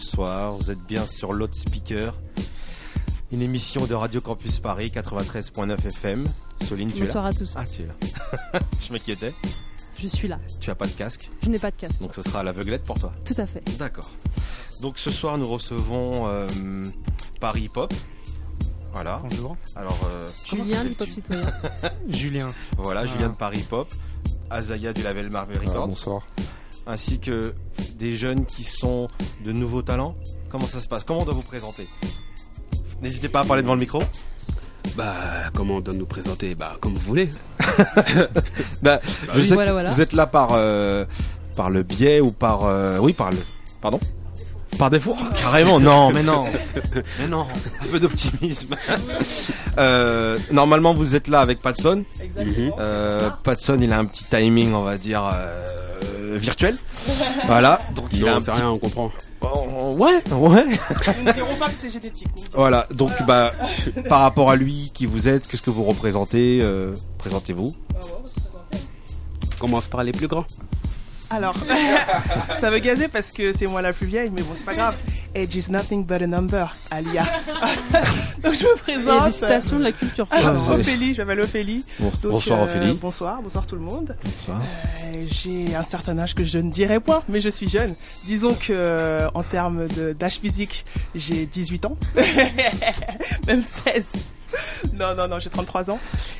bonsoir, bonsoir. Vous êtes bien sur Speaker, une émission de Radio Campus Paris 93.9 FM. Soline, tu es là Bonsoir à tous. Ah, tu es là. Je m'inquiétais. Je suis là. Tu as pas de casque? Je n'ai pas de casque. Donc ce sera à l'aveuglette pour toi. Tout à fait. D'accord. Donc ce soir, nous recevons euh, Paris Pop. Voilà. Bonjour. Alors, euh, Julien, du Pop Citoyen. Julien. Voilà, Voilà. Julien de Paris Pop, Azaya du label Marvel Records, bonsoir. Ainsi que des jeunes qui sont de nouveaux talents. Comment ça se passe? Comment on doit vous présenter? N'hésitez pas à parler devant le micro. Bah, comment on doit nous présenter? Bah, comme vous voulez. Bah, je oui, sais voilà, que voilà. vous êtes là par euh, par le biais ou par euh, oui par le pardon? Par défaut Oh, carrément non mais non. Mais non. Un peu d'optimisme. Euh, normalement vous êtes là avec Patson. Mhm. euh, Patson il a un petit timing on va dire euh, virtuel. Voilà. Donc il a un Non, petit- rien, on comprend. Oh, ouais ouais. Nous ne dirons pas que c'est génétique. voilà. Donc bah par rapport à lui qui vous êtes qu'est-ce que vous représentez euh, présentez-vous. Commence par les plus grands. Alors, ça veut gazer parce que c'est moi la plus vieille, mais bon, c'est pas grave. Age is nothing but a number, Alia. Donc je me Il y a des présente. citations de la culture. Ah, Ophélie, je m'appelle Ophélie. Bon- Donc, bonsoir euh, Ophélie Bonsoir, bonsoir tout le monde. bonsoir Euh, J'ai un certain âge que je ne dirais point, mais je suis jeune. Disons que euh, en termes de- d'âge physique, j'ai 18 ans, même 16. Non, non, non, j'ai 33 ans.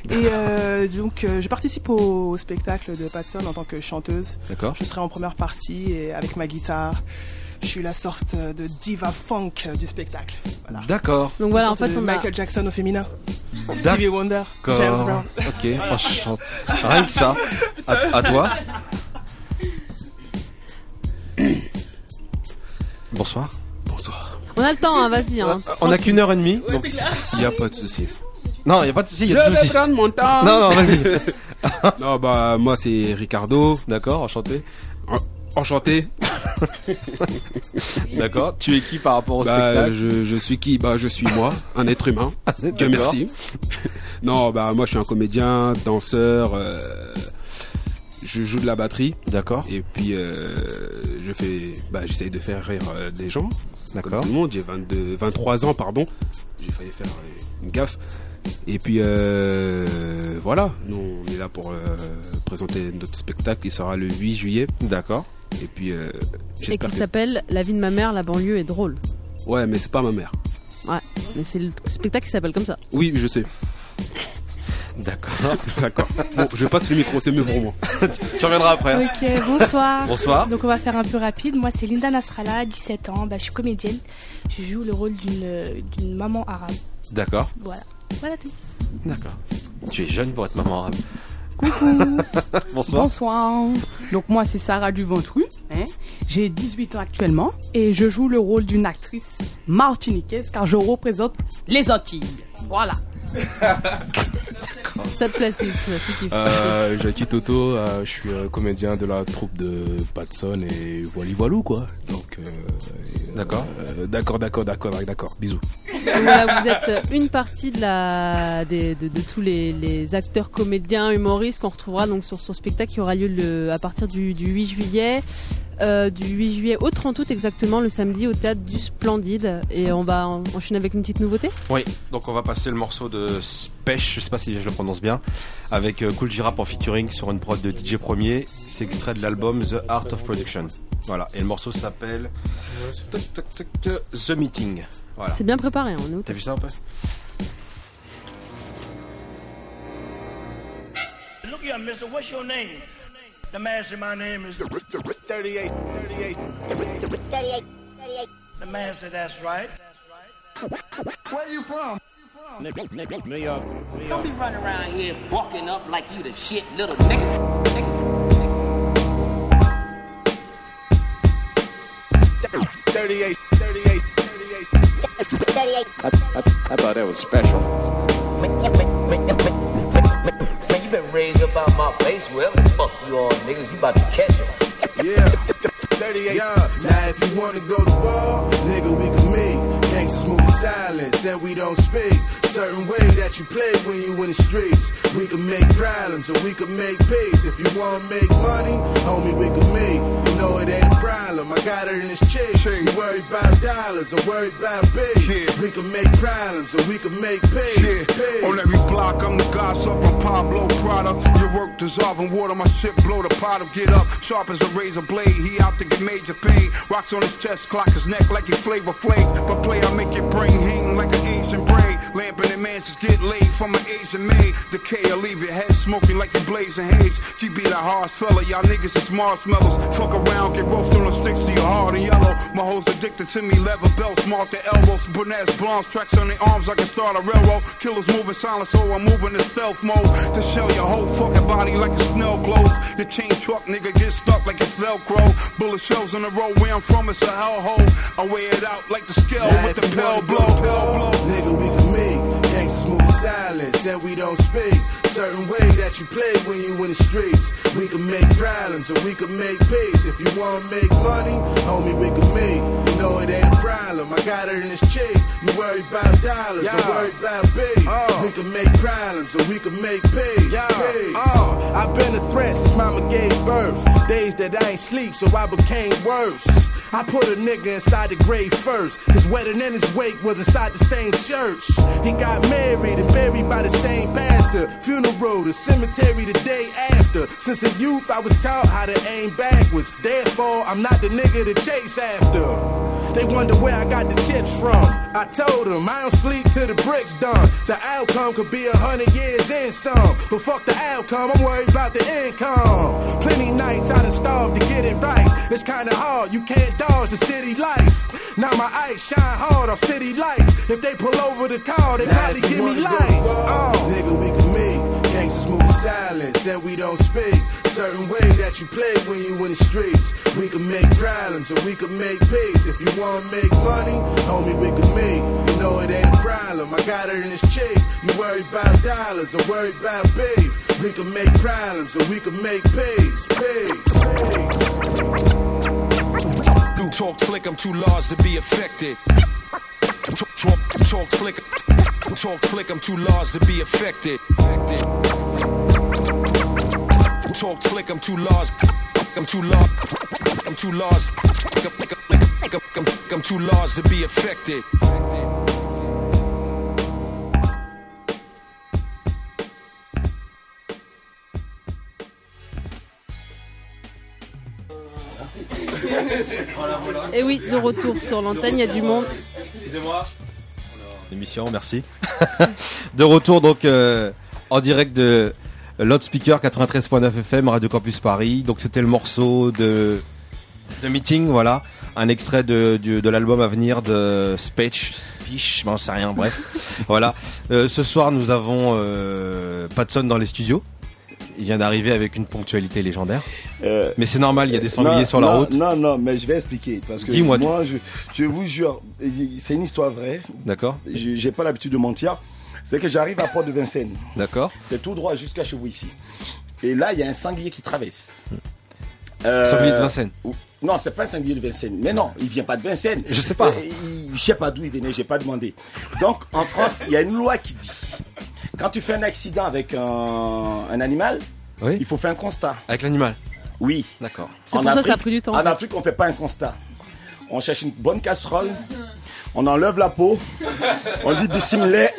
Et euh, donc, euh, je participe au, au spectacle de Patson en tant que chanteuse. d'accord Je serai en première partie et avec ma guitare. Je suis la sorte de diva funk du spectacle. Voilà. d'accord Donc voilà, en fait, de on a. Michael Jackson au féminin. D'accord. Stevie Wonder, James Brown. Ok, enchant- rien que ça. À, à toi. Bonsoir. Bonsoir. On a le temps, hein, vas-y. Hein. On a qu'une heure et demie. Donc, s'il n'y a pas de souci. Non, il y a pas de souci, il y Je a de vais souci. prendre mon temps. Non, non, vas-y. non, bah, moi, c'est Ricardo. D'accord, enchanté. Enchanté. D'accord. Tu es qui par rapport au Bah, spectacle je, je suis qui? Bah, je suis moi, un être humain. Dieu D'accord. merci. non, bah, moi, je suis un comédien, danseur. euh, je joue de la batterie. D'accord, Et puis, euh, je fais. Bah, j'essaye de faire rire euh, des gens. Comme d'accord. tout le monde, j'ai 22, 23 ans, pardon. J'ai failli faire euh, une gaffe. Et puis euh, voilà, nous on est là pour euh, présenter notre spectacle qui sera le 8 juillet. D'accord. Et puis euh, Et qui que... s'appelle La vie de ma mère, la banlieue est drôle. Ouais, mais c'est pas ma mère. Mais c'est le spectacle qui s'appelle comme ça. Oui, je sais. D'accord. D'accord. Bon, je passe le micro, c'est mieux pour moi. tu reviendras après. Ok, bonsoir. Bonsoir. Donc on va faire un peu rapide. Moi c'est Linda Nasrallah, 17 ans, bah, je suis comédienne. Je joue le rôle d'une maman arabe. D'accord. Voilà. Voilà tout. D'accord. Tu es jeune pour être maman arabe. Bonsoir. Bonsoir. Donc moi c'est Sarah Duventru. Hein. J'ai 18 ans actuellement et je joue le rôle d'une actrice martiniquaise car je représente les Antilles. Voilà. Ça te kiffes. Euh, Jackie Toto, euh, je suis euh, comédien de la troupe de Patson et voili voilou quoi. Donc euh, D'accord. euh, d'accord, d'accord, d'accord, d'accord. Bisous. Voilà, vous êtes une partie de, la, des- de, de tous les, les acteurs, comédiens, humoristes qu'on retrouvera donc sur son spectacle qui aura lieu le, à partir du, du 8 juillet. Euh, du 8 juillet au 30 août exactement, le samedi au théâtre du Splendide. Et on va en- enchaîner avec une petite nouveauté. Oui, donc on va passer le morceau de Spech, je sais pas si je le prononce bien, avec euh, Cool J-Rap en featuring sur une prod de DJ Premier. C'est extrait de l'album The Art of Production. Voilà, et le morceau s'appelle euh, The Meeting. Voilà. C'est bien préparé, hein, on est au T'as vu ça un peu? Look here, mister, what's your name? The man said my name is 38, 38, 38, 38. The man said that's right. Where you from? New York. New York. Don't be running around here bucking up like you the shit little nigga. 38, 38, 38. I, I, I thought that was special. Man, you up out my face, wherever fuck you all niggas, you about to catch him. Yeah, 38. Yeah. Now if you wanna go to war, nigga, we can meet. Gangsters move silence and we don't speak. Certain way that you play when you in the streets. We can make problems or we can make peace. If you wanna make money, homie, we can meet. know it ain't a problem. I got it in this chick. You worried about dollars or worried about bills. We can make problems or we can make pays. pays. On every block, I'm the gossip. I'm Pablo Prada. Your work dissolving water, my shit blow the pot up. Get up, sharp as a razor blade. He out to get major pain. Rocks on his chest, clock his neck like he flavor flake. But play, I make your brain hang like an Asian braid. Lamp in the mansions get laid from an Asian maid. Decay, I leave your head smoking like you blazing haze. She be the hard fella, y'all niggas is marshmallows. Fuck around, get roasted on the sticks to your hard and yellow. My hoes addicted to me, leather belts, marked the elbows. Brunettes, blondes, tracks on their arms, I can start a railroad. Killers moving silent, so I'm moving in stealth mode. To shell your whole fucking body like a snow globe. Your chain truck, nigga, get stuck like it's Velcro. Bullet shells in the road, where I'm from, it's a hellhole. I wear it out like the scale with the pill blow. Nigga, we can meet. Gangsters move in silence and we don't speak. Certain way that you play when you in the streets. We can make problems or we can make peace. If you wanna make money, homie, we can meet. You know it ain't a problem. I got it in this chick. You worried about dollars Yeah. or worried about beef. We can make problems or we can make peace. Yeah. peace. Uh, I've been a threat since mama gave birth. Days that I ain't sleep, so I became worse. I put a nigga inside the grave first. His wedding and his wake was inside the same church. He got married and buried by the same pastor. Funeral, the road to cemetery the day after. Since a youth, I was taught how to aim backwards. Therefore, I'm not the nigga to chase after. They wonder where I got the chips from. I told them I don't sleep till the bricks done. The outcome could be a hundred years in some. But fuck the outcome, I'm worried about the income. Plenty nights I done starved to get it right. It's kinda hard, you can't dodge the city life. Now my eyes shine hard off city lights. If they pull over the car, they Now probably give me life. Oh. Nigga, we can silence and we don't speak. Certain way that you play when you in the streets. We can make problems or we can make peace. If you wanna make money, homie, we can meet. You know it ain't a problem. I got it in this chick. You worried about dollars or worried about beef. We can make problems or we can make peace. Peace. peace. Talk slick, I'm too large to be affected. Talk, talk, talk slick, talk slick, I'm too large to be affected. affected. Talk slick, I'm too large. I'm too large. I'm too large. I'm, too large to be affected. Et oui, de retour sur l'antenne, il y a du monde. Excusez-moi. Émission, merci. de retour donc euh, en direct de Loudspeaker 93.9 FM, Radio Campus Paris. Donc c'était le morceau de, de Meeting, voilà. Un extrait de, de l'album à venir de Speech, Speech, j'en sais rien, bref. voilà. Euh, ce soir nous avons euh, Patson dans les studios. Il vient d'arriver avec une ponctualité légendaire. Euh, Mais c'est normal, il y a des sangliers non, sur la non, route. Non, non, mais je vais expliquer. Parce que Dis-moi moi, je, je vous jure, c'est une histoire vraie. D'accord. Je- J'ai pas l'habitude de mentir. C'est que j'arrive à Port de Vincennes. D'accord. C'est tout droit jusqu'à chez vous ici. Et là, il y a un sanglier qui traverse. Euh, Sanglier de Vincennes. Non, c'est pas un sanglier de Vincennes. Mais non, il vient pas de Vincennes. Je sais pas. Euh, il- Je sais pas d'où il venait, j'ai pas demandé. Donc, en France, il y a une loi qui dit quand tu fais un accident avec un, un animal, il faut faire un constat. Avec l'animal Oui. D'accord. C'est En pour ça que ça a Afrique- pris du temps. En Afrique, on fait pas un constat. On cherche une bonne casserole, on enlève la peau, on dit bismillah,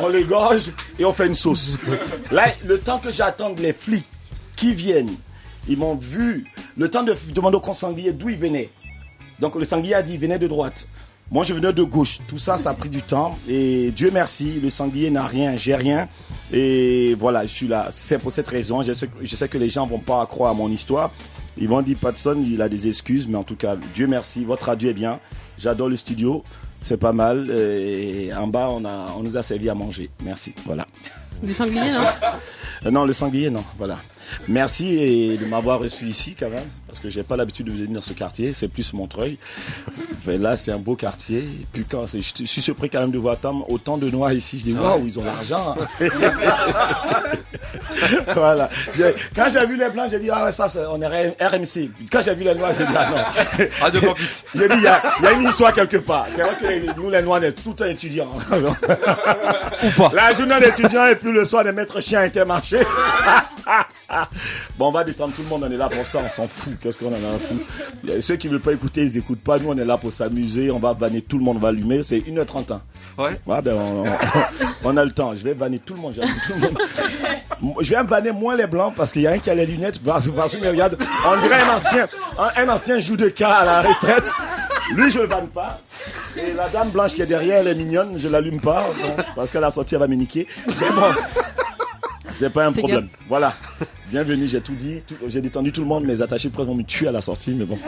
on l'égorge et on fait une sauce. Là, le temps que j'attends les flics qui viennent, ils m'ont vu, le temps de demander au consanglier d'où il venait. Donc le sanglier a dit il venait de droite. Moi je venais de gauche. Tout ça, ça a pris du temps. Et Dieu merci, le sanglier n'a rien, j'ai rien. Et voilà, je suis là. C'est pour cette raison. Je sais, que les gens vont pas croire à mon histoire. Ils vont dire Patson, il a des excuses, mais en tout cas, Dieu merci, votre radio est bien. J'adore le studio, c'est pas mal. Et en bas, on, a, on nous a servi à manger. Merci. Voilà. Du sanglier, non? Euh, non, le sanglier, non. Voilà. Merci et de m'avoir reçu ici quand même, parce que j'ai pas l'habitude de venir dans ce quartier. C'est plus Montreuil. Mais là, c'est un beau quartier. Et puis quand je suis surpris quand même de voir tant- autant de noirs ici. Je dis waouh, ils ont l'argent. voilà. Quand j'ai vu les blancs, j'ai dit ah ouais ça, on est RMC. Quand j'ai vu les noirs, j'ai dit ah non. Radio Campus. J'ai dit il y, a- il y a une histoire quelque part. C'est vrai que nous les noirs, on est tout le temps étudiants. Ou pas. La journée d'étudiants et puis le soir des maîtres chiens intermarché. bon, on va détendre tout le monde, on est là pour ça, on s'en fout. Qu'est-ce qu'on en a à foutre Ceux qui ne veulent pas écouter, ils n'écoutent pas. Nous, on est là pour s'amuser, on va banner tout le monde, on va allumer. C'est 1h31. Ouais. ben, on, on- on a le temps. Je vais banner tout le monde. j'allume tout le monde. Je vais banner moins les blancs parce qu'il y a un qui a les lunettes. Parce, parce qu'il me regarde, on dirait un ancien, un, un ancien joue de cas à la retraite. Lui, je le banne pas. Et la dame blanche qui est derrière, elle est mignonne, je l'allume pas. bon, parce qu'à la sortie, elle va me niquer. C'est bon. C'est pas un Fais problème. Voilà. Bienvenue, j'ai tout dit. tout- J'ai détendu tout le monde. Mes attachés de presse vont me tuer à la sortie, mais bon.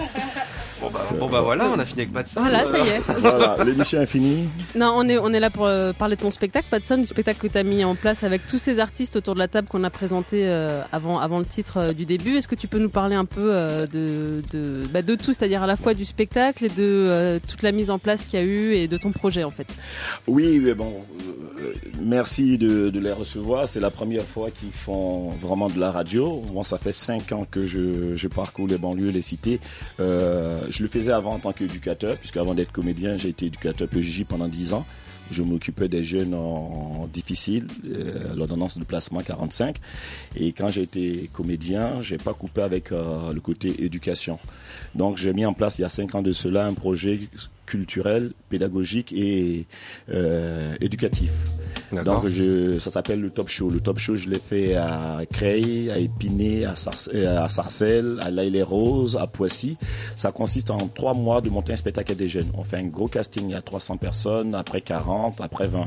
Bon bah, bon, bah voilà, on a fini avec Patson. Voilà, ça y est. Voilà, l'émission est finie. Non, on est, on est là pour euh, parler de ton spectacle, Patson, du spectacle que tu as mis en place avec tous ces artistes autour de la table qu'on a présenté euh, avant, avant le titre euh, du début. Est-ce que tu peux nous parler un peu euh, de, de, bah, de tout, c'est-à-dire à la fois du spectacle et de euh, toute la mise en place qu'il y a eu et de ton projet en fait? Oui, mais bon, euh, merci de, de les recevoir. C'est la première fois qu'ils font vraiment de la radio. Moi, ça fait cinq ans que je, parcours les banlieues, les cités. Euh, je le faisais avant en tant qu'éducateur, puisque avant d'être comédien, j'ai été éducateur PJJ pendant dix ans. Je m'occupais des jeunes en, difficile, euh, l'ordonnance de placement 45. Et quand j'ai été comédien, j'ai pas coupé avec euh, le côté éducation. Donc j'ai mis en place il y a cinq ans de cela un projet culturel, pédagogique et éducatif. Donc je, ça s'appelle le Top Show. Le Top Show, je l'ai fait à Creil, à Épinay, à, euh, à Sarcelles, à l'Aille-les-Roses, à Poissy. Ça consiste en trois mois de monter un spectacle à des jeunes. On fait un gros casting, a 300 personnes, après 40, après 20.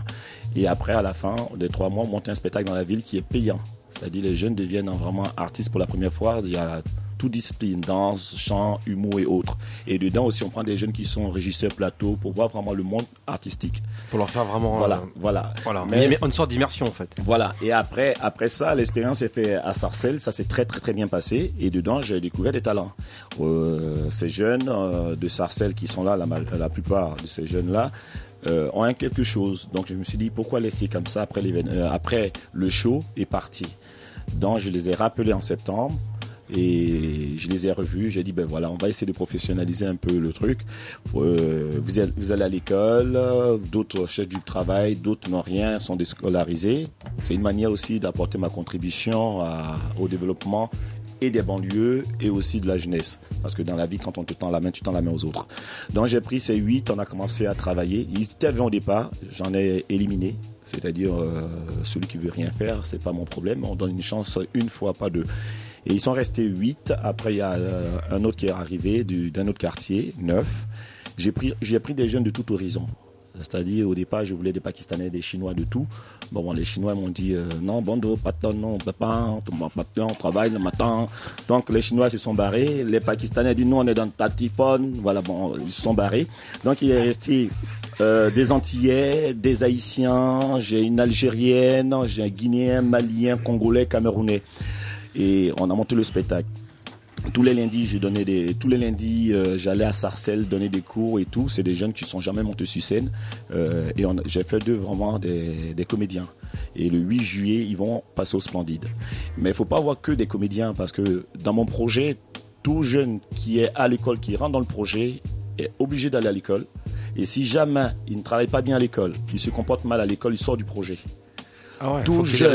Et après, à la fin des trois mois, on monte un spectacle dans la ville qui est payant. C'est-à-dire les jeunes deviennent vraiment artistes pour la première fois. Toute discipline, danse, chant, humour et autres. Et dedans aussi, on prend des jeunes qui sont régisseurs plateau pour voir vraiment le monde artistique. Pour leur faire vraiment. Voilà, euh, voilà. Voilà. Mais- Mais, une sorte d'immersion en fait. Voilà. Et après, après ça, l'expérience est faite à Sarcelles. Ça s'est très, très, très bien passé. Et dedans, j'ai découvert des talents. Euh, ces jeunes euh, de Sarcelles qui sont là, la, plupart de ces jeunes-là, euh, ont un quelque chose. Donc, je me suis dit, pourquoi laisser comme ça après, après le show est parti. Donc, je les ai rappelés en septembre. Et je les ai revus. J'ai dit, ben voilà, on va essayer de professionnaliser un peu le truc. Euh, vous, allez, à l'école, d'autres cherchent du travail, d'autres n'ont rien, sont déscolarisés. C'est une manière aussi d'apporter ma contribution au développement et des banlieues et aussi de la jeunesse. Parce que dans la vie, quand on te tend la main, tu tends la main aux autres. Donc j'ai pris ces huit, on a commencé à travailler. Ils étaient au départ, j'en ai éliminé. C'est-à-dire, euh, celui qui veut rien faire, c'est pas mon problème. On donne une chance une fois, pas deux. Et ils sont restés huit. Après, il y a euh, un autre qui est arrivé du- d'un autre quartier, neuf. J'ai pris, j'ai pris des jeunes de tout horizon. C'est-à-dire, au départ, je voulais des Pakistanais, des Chinois, de tout. Bon, bon, les Chinois m'ont dit, euh, non, bon, non, on peut pas, on travaille le matin. Donc, les Chinois se sont barrés. Les Pakistanais ont dit, on est dans le Tatifone. Voilà, bon, ils se sont barrés. Donc, il est resté euh, des Antillais, des Haïtiens, j'ai une Algérienne, j'ai un Guinéen, Malien, Congolais, Camerounais. Et on a monté le spectacle. Tous les lundis, des, tous les lundis, euh, j'allais à Sarcelles donner des cours et tout. C'est des jeunes qui sont jamais montés sur scène. Euh, et j'ai fait d'eux vraiment des, comédiens. Et le 8 juillet, ils vont passer au Splendide. Mais il faut pas avoir que des comédiens parce que dans mon projet, tout jeune qui est à l'école, qui rentre dans le projet, est obligé d'aller à l'école. Et si jamais il ne travaille pas bien à l'école, il se comporte mal à l'école, il sort du projet. Ah ouais, Tout jeune-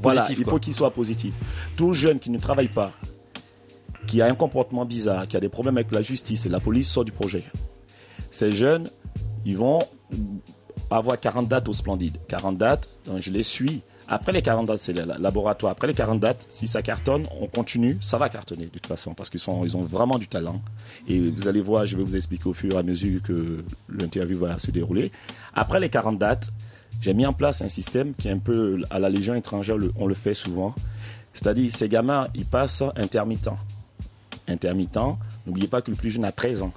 voilà, il faut qu'il soit positif. Tout jeune qui ne travaille pas, qui a un comportement bizarre, qui a des problèmes avec la justice et la police sort du projet. Ces jeunes, ils vont avoir 40 dates au Splendide. 40 dates, donc je les suis. Après les 40 dates, c'est le la- laboratoire. Après les 40 dates, si ça cartonne, on continue. Ça va cartonner de toute façon parce qu'ils sont, ils ont vraiment du talent. Et vous allez voir, je vais vous expliquer au fur et à mesure que l'interview va se dérouler. Après les 40 dates, j'ai mis en place un système qui est un peu à la Légion étrangère, on le fait souvent. C'est-à-dire, ces gamins, ils passent intermittent. Intermittent, n'oubliez pas que le plus jeune a 13 ans.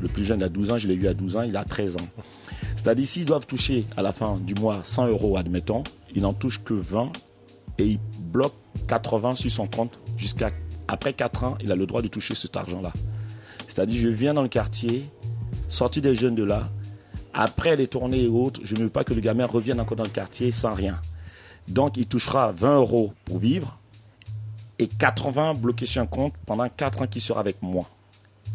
Le, plus jeune a 12 ans, je l'ai eu à 12 ans, il a 13 ans. C'est-à-dire, s'ils doivent toucher à la fin du mois 100 euros, admettons, ils n'en touchent que 20 et il bloque 80 sur son compte jusqu'à après 4 ans, il a le droit de toucher cet argent-là. C'est-à-dire, je viens dans le quartier, sorti des jeunes de là, après les tournées et autres, je ne veux pas que le gamin revienne encore dans le quartier sans rien. Donc, il touchera 20 euros pour vivre et 80 bloqués sur un compte pendant 4 ans qu'il sera avec moi.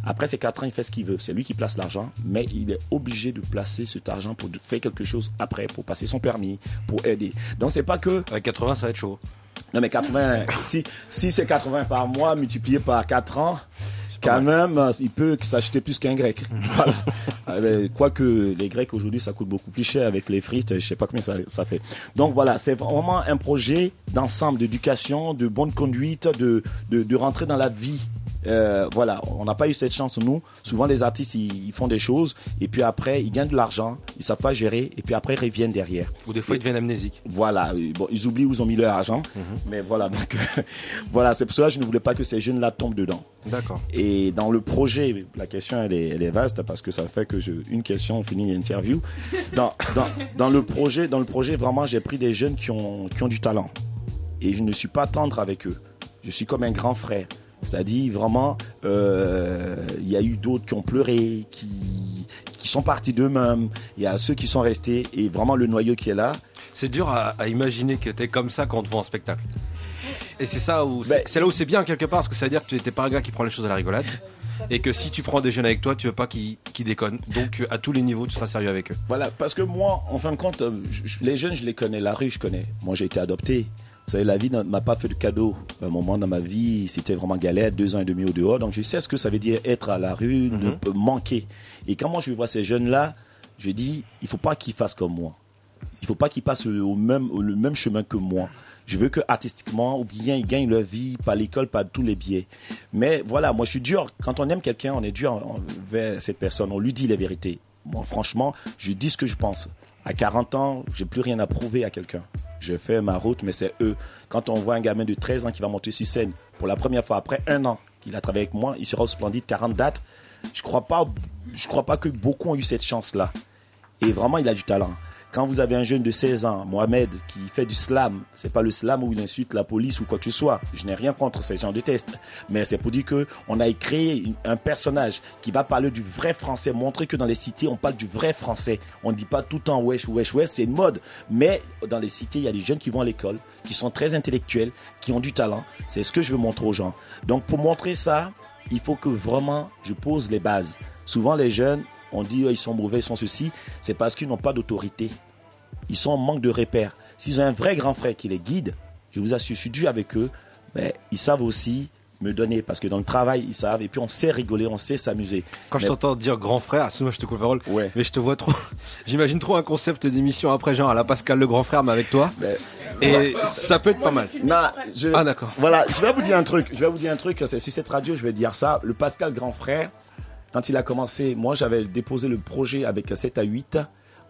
Après ces 4 ans, il fait ce qu'il veut. C'est lui qui place l'argent, mais il est obligé de placer cet argent pour faire quelque chose après, pour passer son permis, pour aider. Donc, c'est pas que. Avec 80, ça va être chaud. Non, mais 80, si, si c'est 80 par mois multiplié par 4 ans, quand même, euh, il peut s'acheter plus qu'un grec. voilà. Euh, Quoique les grecs aujourd'hui, ça coûte beaucoup plus cher avec les frites, je sais pas combien ça, ça fait. Donc voilà, c'est vraiment un projet d'ensemble, d'éducation, de bonne conduite, de, de, de rentrer dans la vie. Euh, voilà, on n'a pas eu cette chance nous. Souvent les artistes ils, ils font des choses et puis après ils gagnent de l'argent, ils savent pas gérer et puis après ils reviennent derrière. Ou des fois ils deviennent amnésiques. Voilà, euh, bon, ils oublient où ils ont mis leur argent, mais voilà donc voilà c'est pour cela que je ne voulais pas que ces jeunes là tombent dedans. D'accord. Et dans le projet, la question elle est, elle est vaste parce que ça fait que je, une question on finit l'interview. Dans, dans, dans le projet, dans le projet vraiment j'ai pris des jeunes qui ont qui ont du talent et je ne suis pas tendre avec eux. Je suis comme un grand frère. C'est-à-dire vraiment, euh, il y a eu d'autres qui ont pleuré, qui qui sont partis d'eux-mêmes. Il y a ceux qui sont restés et vraiment le noyau qui est là. C'est dur à, à imaginer que t'es comme ça quand on te voit en spectacle. Et c'est ça où c'est Ben, c'est là où c'est bien quelque part parce que ça veut dire que tu n'es pas un gars qui prend les choses à la rigolade et que si tu prends des jeunes avec toi, tu veux pas qu'ils qu'ils déconnent. Donc à tous les niveaux, tu seras sérieux avec eux. Voilà, parce que moi, en fin de compte, euh, je- je- les jeunes, je les connais, la rue, je connais. Moi, j'ai été adopté. Vous savez, la vie ne m'a pas fait de cadeau. Un moment dans ma vie, c'était vraiment galère, deux ans et demi au dehors. Donc, je sais ce que ça veut dire être à la rue, ne pas manquer. Et quand moi, je vois ces jeunes-là, je dis, il faut pas qu'ils fassent comme moi. Il faut pas qu'ils passent au même, le même chemin que moi. Je veux que artistiquement, ou bien ils gagnent leur vie par l'école, par tous les biais. Mais voilà, moi je suis dur. Quand on aime quelqu'un, on est dur envers cette personne. On lui dit les vérités. Moi, franchement, je dis ce que je pense. À 40 ans, j'ai plus rien à prouver à quelqu'un. Je fais ma route, mais c'est eux. Quand on voit un gamin de 13 ans qui va monter sur scène pour la première fois après un an qu'il a travaillé avec moi, il sera au Splendide 40 dates. Je crois pas, je crois pas que beaucoup ont eu cette chance-là. Et vraiment, il a du talent. Quand vous avez un jeune de 16 ans, Mohamed, qui fait du slam, c'est pas le slam où il insulte la police ou quoi que ce soit. Je n'ai rien contre ces gens de tests. Mais c'est pour dire que on a créé un personnage qui va parler du vrai français, montrer que dans les cités, on parle du vrai français. On ne dit pas tout le temps wesh, wesh, wesh, c'est une mode. Mais dans les cités, il y a des jeunes qui vont à l'école, qui sont très intellectuels, qui ont du talent. C'est ce que je veux montrer aux gens. Donc pour montrer ça, il faut que vraiment je pose les bases. Souvent les jeunes, on dit oh, ils sont mauvais, ils sont ceci, c'est parce qu'ils n'ont pas d'autorité. Ils sont en manque de repères. S'ils ont un vrai grand frère qui les guide, je vous assure, je suis dû avec eux, mais ils savent aussi me donner parce que dans le travail ils savent et puis on sait rigoler, on sait s'amuser. Quand je t'entends dire grand frère, excuse-moi, je te coupe la parole, mais je te vois trop. J'imagine trop un concept d'émission après, genre à la Pascal le grand frère, mais avec toi. Et ça peut être pas mal. Non, je- Ah d'accord. Voilà, je vais vous dire un truc. Je vais vous dire un truc. C'est sur cette radio, je vais dire ça. Le Pascal Grand Frère, quand il a commencé, moi j'avais déposé le projet avec 7 à 8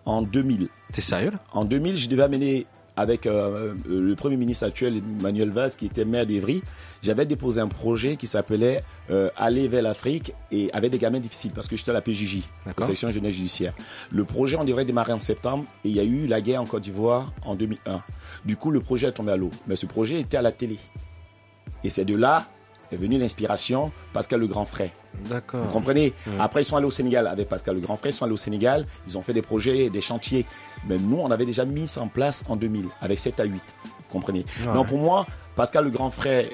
en 2000. T'es sérieux En 2000, je devais amener avec euh, euh, le Premier ministre actuel, Manuel Valls, qui était maire d'Evry, j'avais déposé un projet qui s'appelait euh, Aller vers l'Afrique et avec des gamins difficiles, parce que j'étais à la PJJ, la section jeunesse judiciaire. Le projet, on devrait démarrer en septembre et il y a eu la guerre en Côte d'Ivoire en 2001. Du coup, le projet est tombé à l'eau. Mais ce projet était à la télé. Et c'est de là est venue l'inspiration Pascal le Grand Frère. D'accord. Vous comprenez. Après, ils sont allés au Sénégal avec Pascal le Grand Frère, ils sont allés au Sénégal, ils ont fait des projets, des chantiers. Mais nous, on avait déjà mis ça en place en 2000, avec 7 à 8. Vous comprenez Ouais. Donc pour moi, Pascal le Grand Frère,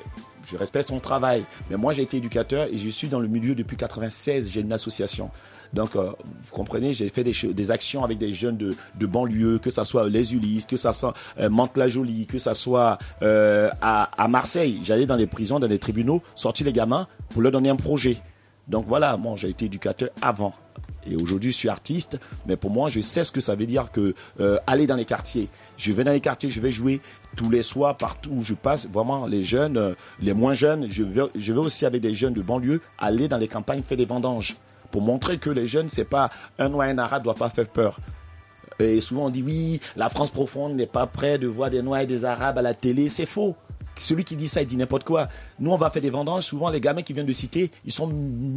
je respecte son travail. Mais moi, j'ai été éducateur et je suis dans le milieu depuis 96, j'ai une association. Donc, euh, vous comprenez, j'ai fait des, actions avec des jeunes de, banlieue, que ça soit les Ulysses, que ça soit euh, Mantes-la-Jolie, que ça soit euh, à, Marseille. J'allais dans les prisons, dans les tribunaux, sortir les gamins pour leur donner un projet. Donc voilà, moi j'ai été éducateur avant. Et aujourd'hui, je suis artiste, mais pour moi, je sais ce que ça veut dire que euh, aller dans les quartiers. Je vais dans les quartiers, je vais jouer tous les soirs, partout où je passe. Vraiment, les jeunes, les moins jeunes, je vais aussi avec des jeunes de banlieue aller dans les campagnes faire des vendanges pour montrer que les jeunes, c'est pas un noir et un arabe doit pas faire peur. Et souvent on dit oui, la France profonde n'est pas prête de voir des noirs et des arabes à la télé, c'est faux. Celui qui dit ça, il dit n'importe quoi. Nous, on va faire des vendanges. Souvent, les gamins qui viennent de cité, ils sont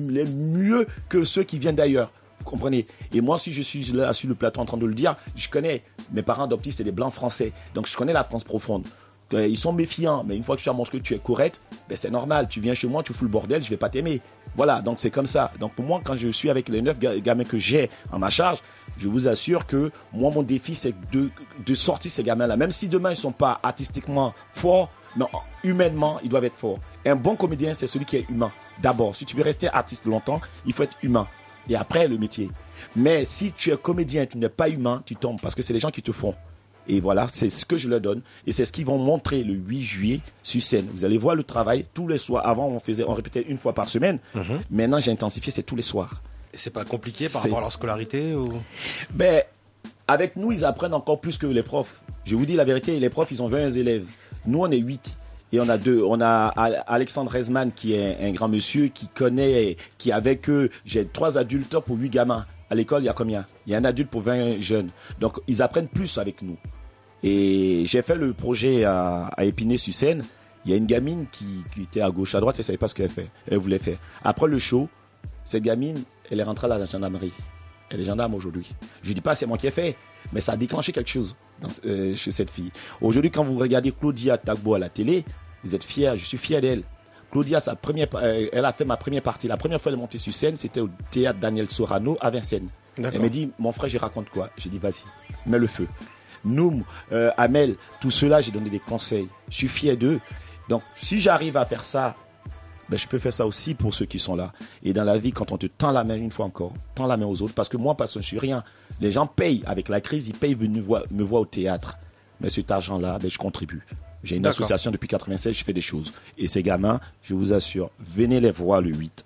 les mieux que ceux qui viennent d'ailleurs. Vous comprenez? Et moi, si je suis là sur le plateau en train de le dire, je connais. Mes parents adoptifs, c'est des blancs français. Donc, je connais la France profonde. Euh, Ils sont méfiants, mais une fois que tu as montré que tu es correct, ben c'est normal. Tu viens chez moi, tu fous le bordel, je vais pas t'aimer. Voilà, donc c'est comme ça. Donc pour moi, quand je suis avec les neuf ga- gamins que j'ai en ma charge, je vous assure que moi, mon défi, c'est de, de sortir ces gamins-là. Même si demain, ils sont pas artistiquement forts, mais humainement, ils doivent être forts. Un bon comédien, c'est celui qui est humain. D'abord, si tu veux rester artiste longtemps, il faut être humain. Et après, le métier. Mais si tu es comédien tu n'es pas humain, tu tombes parce que c'est les gens qui te font. Et voilà, c'est ce que je leur donne. Et c'est ce qu'ils vont montrer le 8 juillet sur scène. Vous allez voir le travail tous les soirs. Avant, on faisait, on répétait une fois par semaine. Mhm. Maintenant, j'ai intensifié, c'est tous les soirs. Et c'est pas compliqué par rapport à leur scolarité ou... Ben, avec nous, ils apprennent encore plus que les profs. Je vous dis la vérité, les profs, ils ont 20 élèves. Nous, on est 8. Et on a deux. On a Al- Alexandre Rezman, qui est un grand monsieur, qui connaît, qui avec eux, j'ai trois adultes pour 8 gamins. À l'école, il y a combien? Il y a un adulte pour 20 jeunes. Donc, ils apprennent plus avec nous. Et j'ai fait le projet à, à Épinay-sur-Seine. Il y a une gamine qui, qui était à gauche, à droite, elle savait pas ce qu'elle fait. Elle voulait faire. Après le show, cette gamine, elle est rentrée à la gendarmerie. Elle est gendarme aujourd'hui. Je dis pas c'est moi qui ai fait, mais ça a déclenché quelque chose dans, euh, chez cette fille. Aujourd'hui, quand vous regardez Claudia Tagbo à la télé, vous êtes fiers, je suis fier d'elle. Claudia, sa première, euh, elle a fait ma première partie. La première fois qu'elle est montée sur scène, c'était au théâtre Daniel Sorano à Vincennes. Elle m'a dit, mon frère, je raconte quoi? J'ai dit, vas-y, mets le feu. Noum, euh, Amel, tout cela, j'ai donné des conseils. Je suis fier d'eux. Donc, si j'arrive à faire ça, ben, je peux faire ça aussi pour ceux qui sont là. Et dans la vie, quand on te tend la main une fois encore, tend la main aux autres, parce que moi, personne, je suis rien. Les gens payent avec la crise, ils payent venir voir, me voir au théâtre. Mais cet argent-là, ben, je contribue. J'ai une association depuis 96, je fais des choses. Et ces gamins, je vous assure, venez les voir le 8.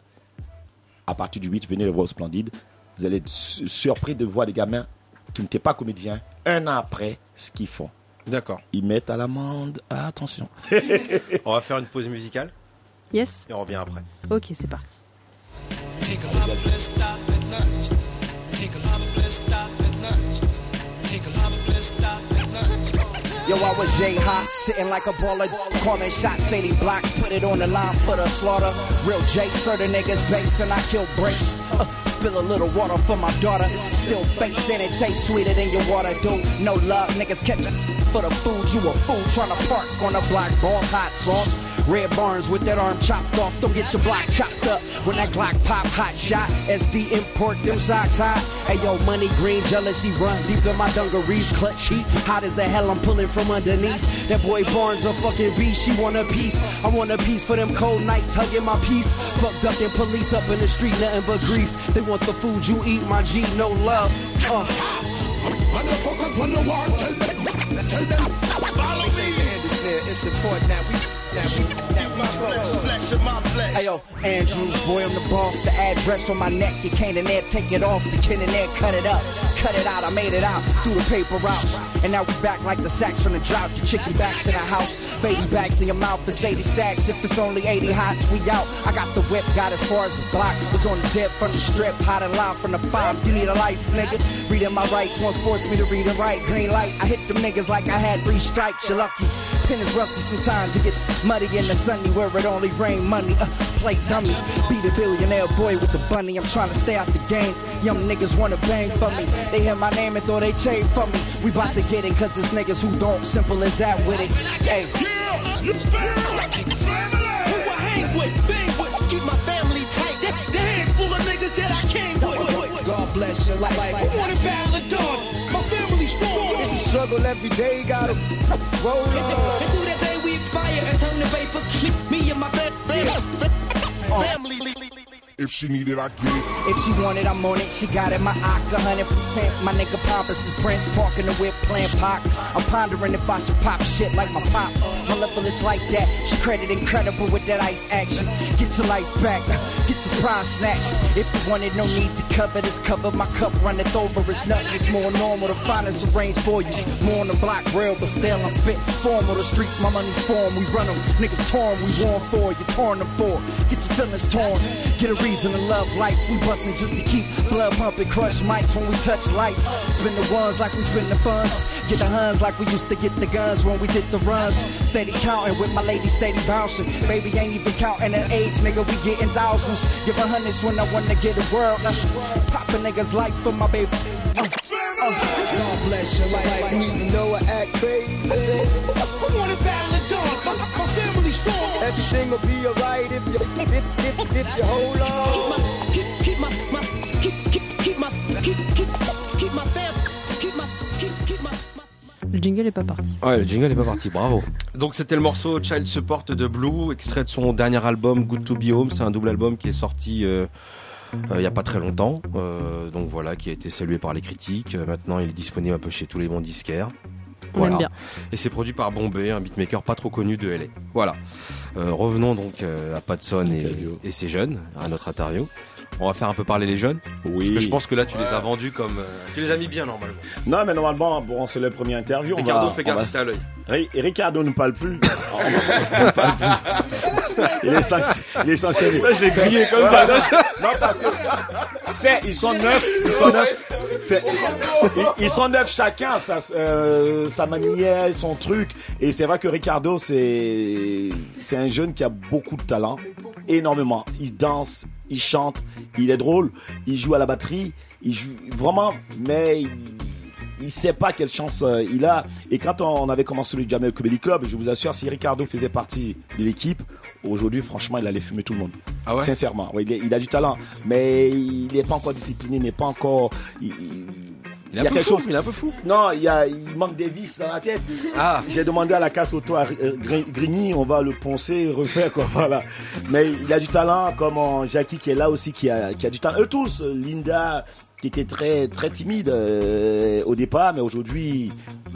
À partir du 8, venez les voir au Splendide. Vous allez être su- surpris de voir des gamins qui n'étaient pas comédiens, un an après, ce qu'ils font. D'accord. Ils mettent à l'amende. Ah, attention. On va faire une pause musicale Yes. et on revient après. Ok, c'est parti. Take a lava bliss, stop at lunch. Take a lava bliss, stop at lunch. Take a lava bliss, stop at lunch. Yo, I was J hot, sitting like a baller, calling shots, 80 blocks, put it on the line for the slaughter. Real J, certain niggas base, and I kill breaks. Uh, spill a little water for my daughter. Still facing it, tastes sweeter than your water, dude. No love, niggas catch for the food. You a fool trying to park on the block, balls, hot sauce. Red Barnes with that arm chopped off, don't get your block chopped up. When that Glock pop, hot shot, SD import them socks hot. Hey yo, money green, jealousy run deep in my dungarees, clutch heat. Hot as the hell, I'm pulling from underneath. That boy Barnes a fucking beast, she want a piece. I want a piece for them cold nights, hugging my peace. Fuck ducking police up in the street, nothing but grief. They want the food you eat, my G, no love. Uh. Motherfuckers on the war, tell them, tell them, follow me. It's important that we, Hey yo, Andrews, boy, I'm the boss. The address on my neck, you can't in there, take it off. The kid in there, cut it up. Cut it out, I made it out through the paper routes. And now we back like the sacks from the drought. The chicken backs in the house, baby backs in your mouth. It's 80 stacks. If it's only 80 hots, we out. I got the whip, got as far as the block. Was on the dip from the strip, hot and loud from the five. You need a life, nigga. Reading my rights once forced me to read and write. Green light, I hit them niggas like I had three strikes. You're lucky. Pen is rusty sometimes. It gets muddy in the sunny where it only rain money. Uh, play dummy. Be the billionaire boy with the bunny. I'm trying to stay out the game. Young niggas wanna bang for me. They hear my name and throw they chain for me. We bout to get it cause it's niggas who don't. Simple as that with it. Hey. Who I hang with, bang with, keep my family tight. The, the handful of niggas that I came with. God bless your life. Who wanna battle the dog? My family strong. It's a struggle every day, gotta roll on. Until that day we expire and turn to vapors. Me, me and my family. If she need it, I get it. If she want it, I'm on it. She got it, my ock, 100%. My nigga Pompous is Prince, parking the whip, playing Pac. I'm pondering if I should pop shit like my pops. My level is like that. She credit incredible with that ice action. Get your life back, get your pride snatched. If you want it, no need to cover this cover. My cup runneth over, it's nothing. It's more normal to find us arranged for you. More on the block, real, but still I'm spit formal. The streets, my money's form. We run them, niggas torn, we warn for. You torn them for. Get your feelings torn. Get a reason to love life. We bustin' just to keep blood pumping, crush mics when we touch life. Spin the ones like we spin the funds. Get the huns like we used to get the guns when we did the runs. Steady counting with my lady, steady bouncing. Baby ain't even counting her age, nigga. We getting thousands. Give her hundreds when I wanna get a world. Now, pop a nigga's life for my baby. Uh, uh. God bless your life. You even know I act crazy. Who wanna battle the dog? My, my family strong. Everything will be alright if you if, if, if you hold on. Keep, keep my, my, keep, keep, keep my, keep, keep, keep my fam, keep my, keep, keep my. Le jingle est pas parti. Ouais, le jingle est pas parti, bravo. Donc c'était le morceau Child Support de Blue, extrait de son dernier album Good to Be Home. C'est un double album qui est sorti euh, euh, il y a pas très longtemps. Euh, donc voilà, qui a été salué par les critiques. Euh, maintenant, il est disponible un peu chez tous les bons disquaires. On aime bien. Et c'est produit par Bombay, un beatmaker pas trop connu de LA. Voilà. Euh, revenons donc euh, à Patson et, et ses jeunes, à notre interview. On va faire un peu parler les jeunes. Oui. Parce que je pense que là, tu les as vendus comme. euh, tu les as mis bien normalement. Non, mais normalement, bon, c'est la première interview. on Ricardo, va- fais on gaffe, va- à l'œil. Ri- Ricardo ne parle plus. On ne parle plus. Il est, sanc- il est sanctionné. Là, je l'ai grillé comme ça. Non, parce que c'est, ils sont neufs. Ils sont neufs. C'est- ils, ils sont neufs chacun, sa, euh, sa manière, son truc. Et c'est vrai que Ricardo, c'est, c'est un jeune qui a beaucoup de talent. Énormément. Il danse, il chante, il est drôle, il joue à la batterie, il joue vraiment, mais il, il sait pas quelle chance euh, il a. Et quand on avait commencé le Jamel Comedy Club, je vous assure, si Ricardo faisait partie de l'équipe, aujourd'hui, franchement, il allait fumer tout le monde. Ah ouais? Sincèrement, Ouais, il, a du talent, mais il n'est pas encore discipliné, il n'est pas encore. Il, il- Il est un peu fou, il est un peu fou. Non, il, y a, il manque des vis dans la tête. Ah. J'ai demandé à la casse auto à euh, Gri- Grigny, on va le poncer, refaire quoi, voilà. Mais il a du talent, comme euh, Jackie qui est là aussi, qui a, qui a du talent. Eux tous, Linda qui était très très timide euh, au départ, mais aujourd'hui,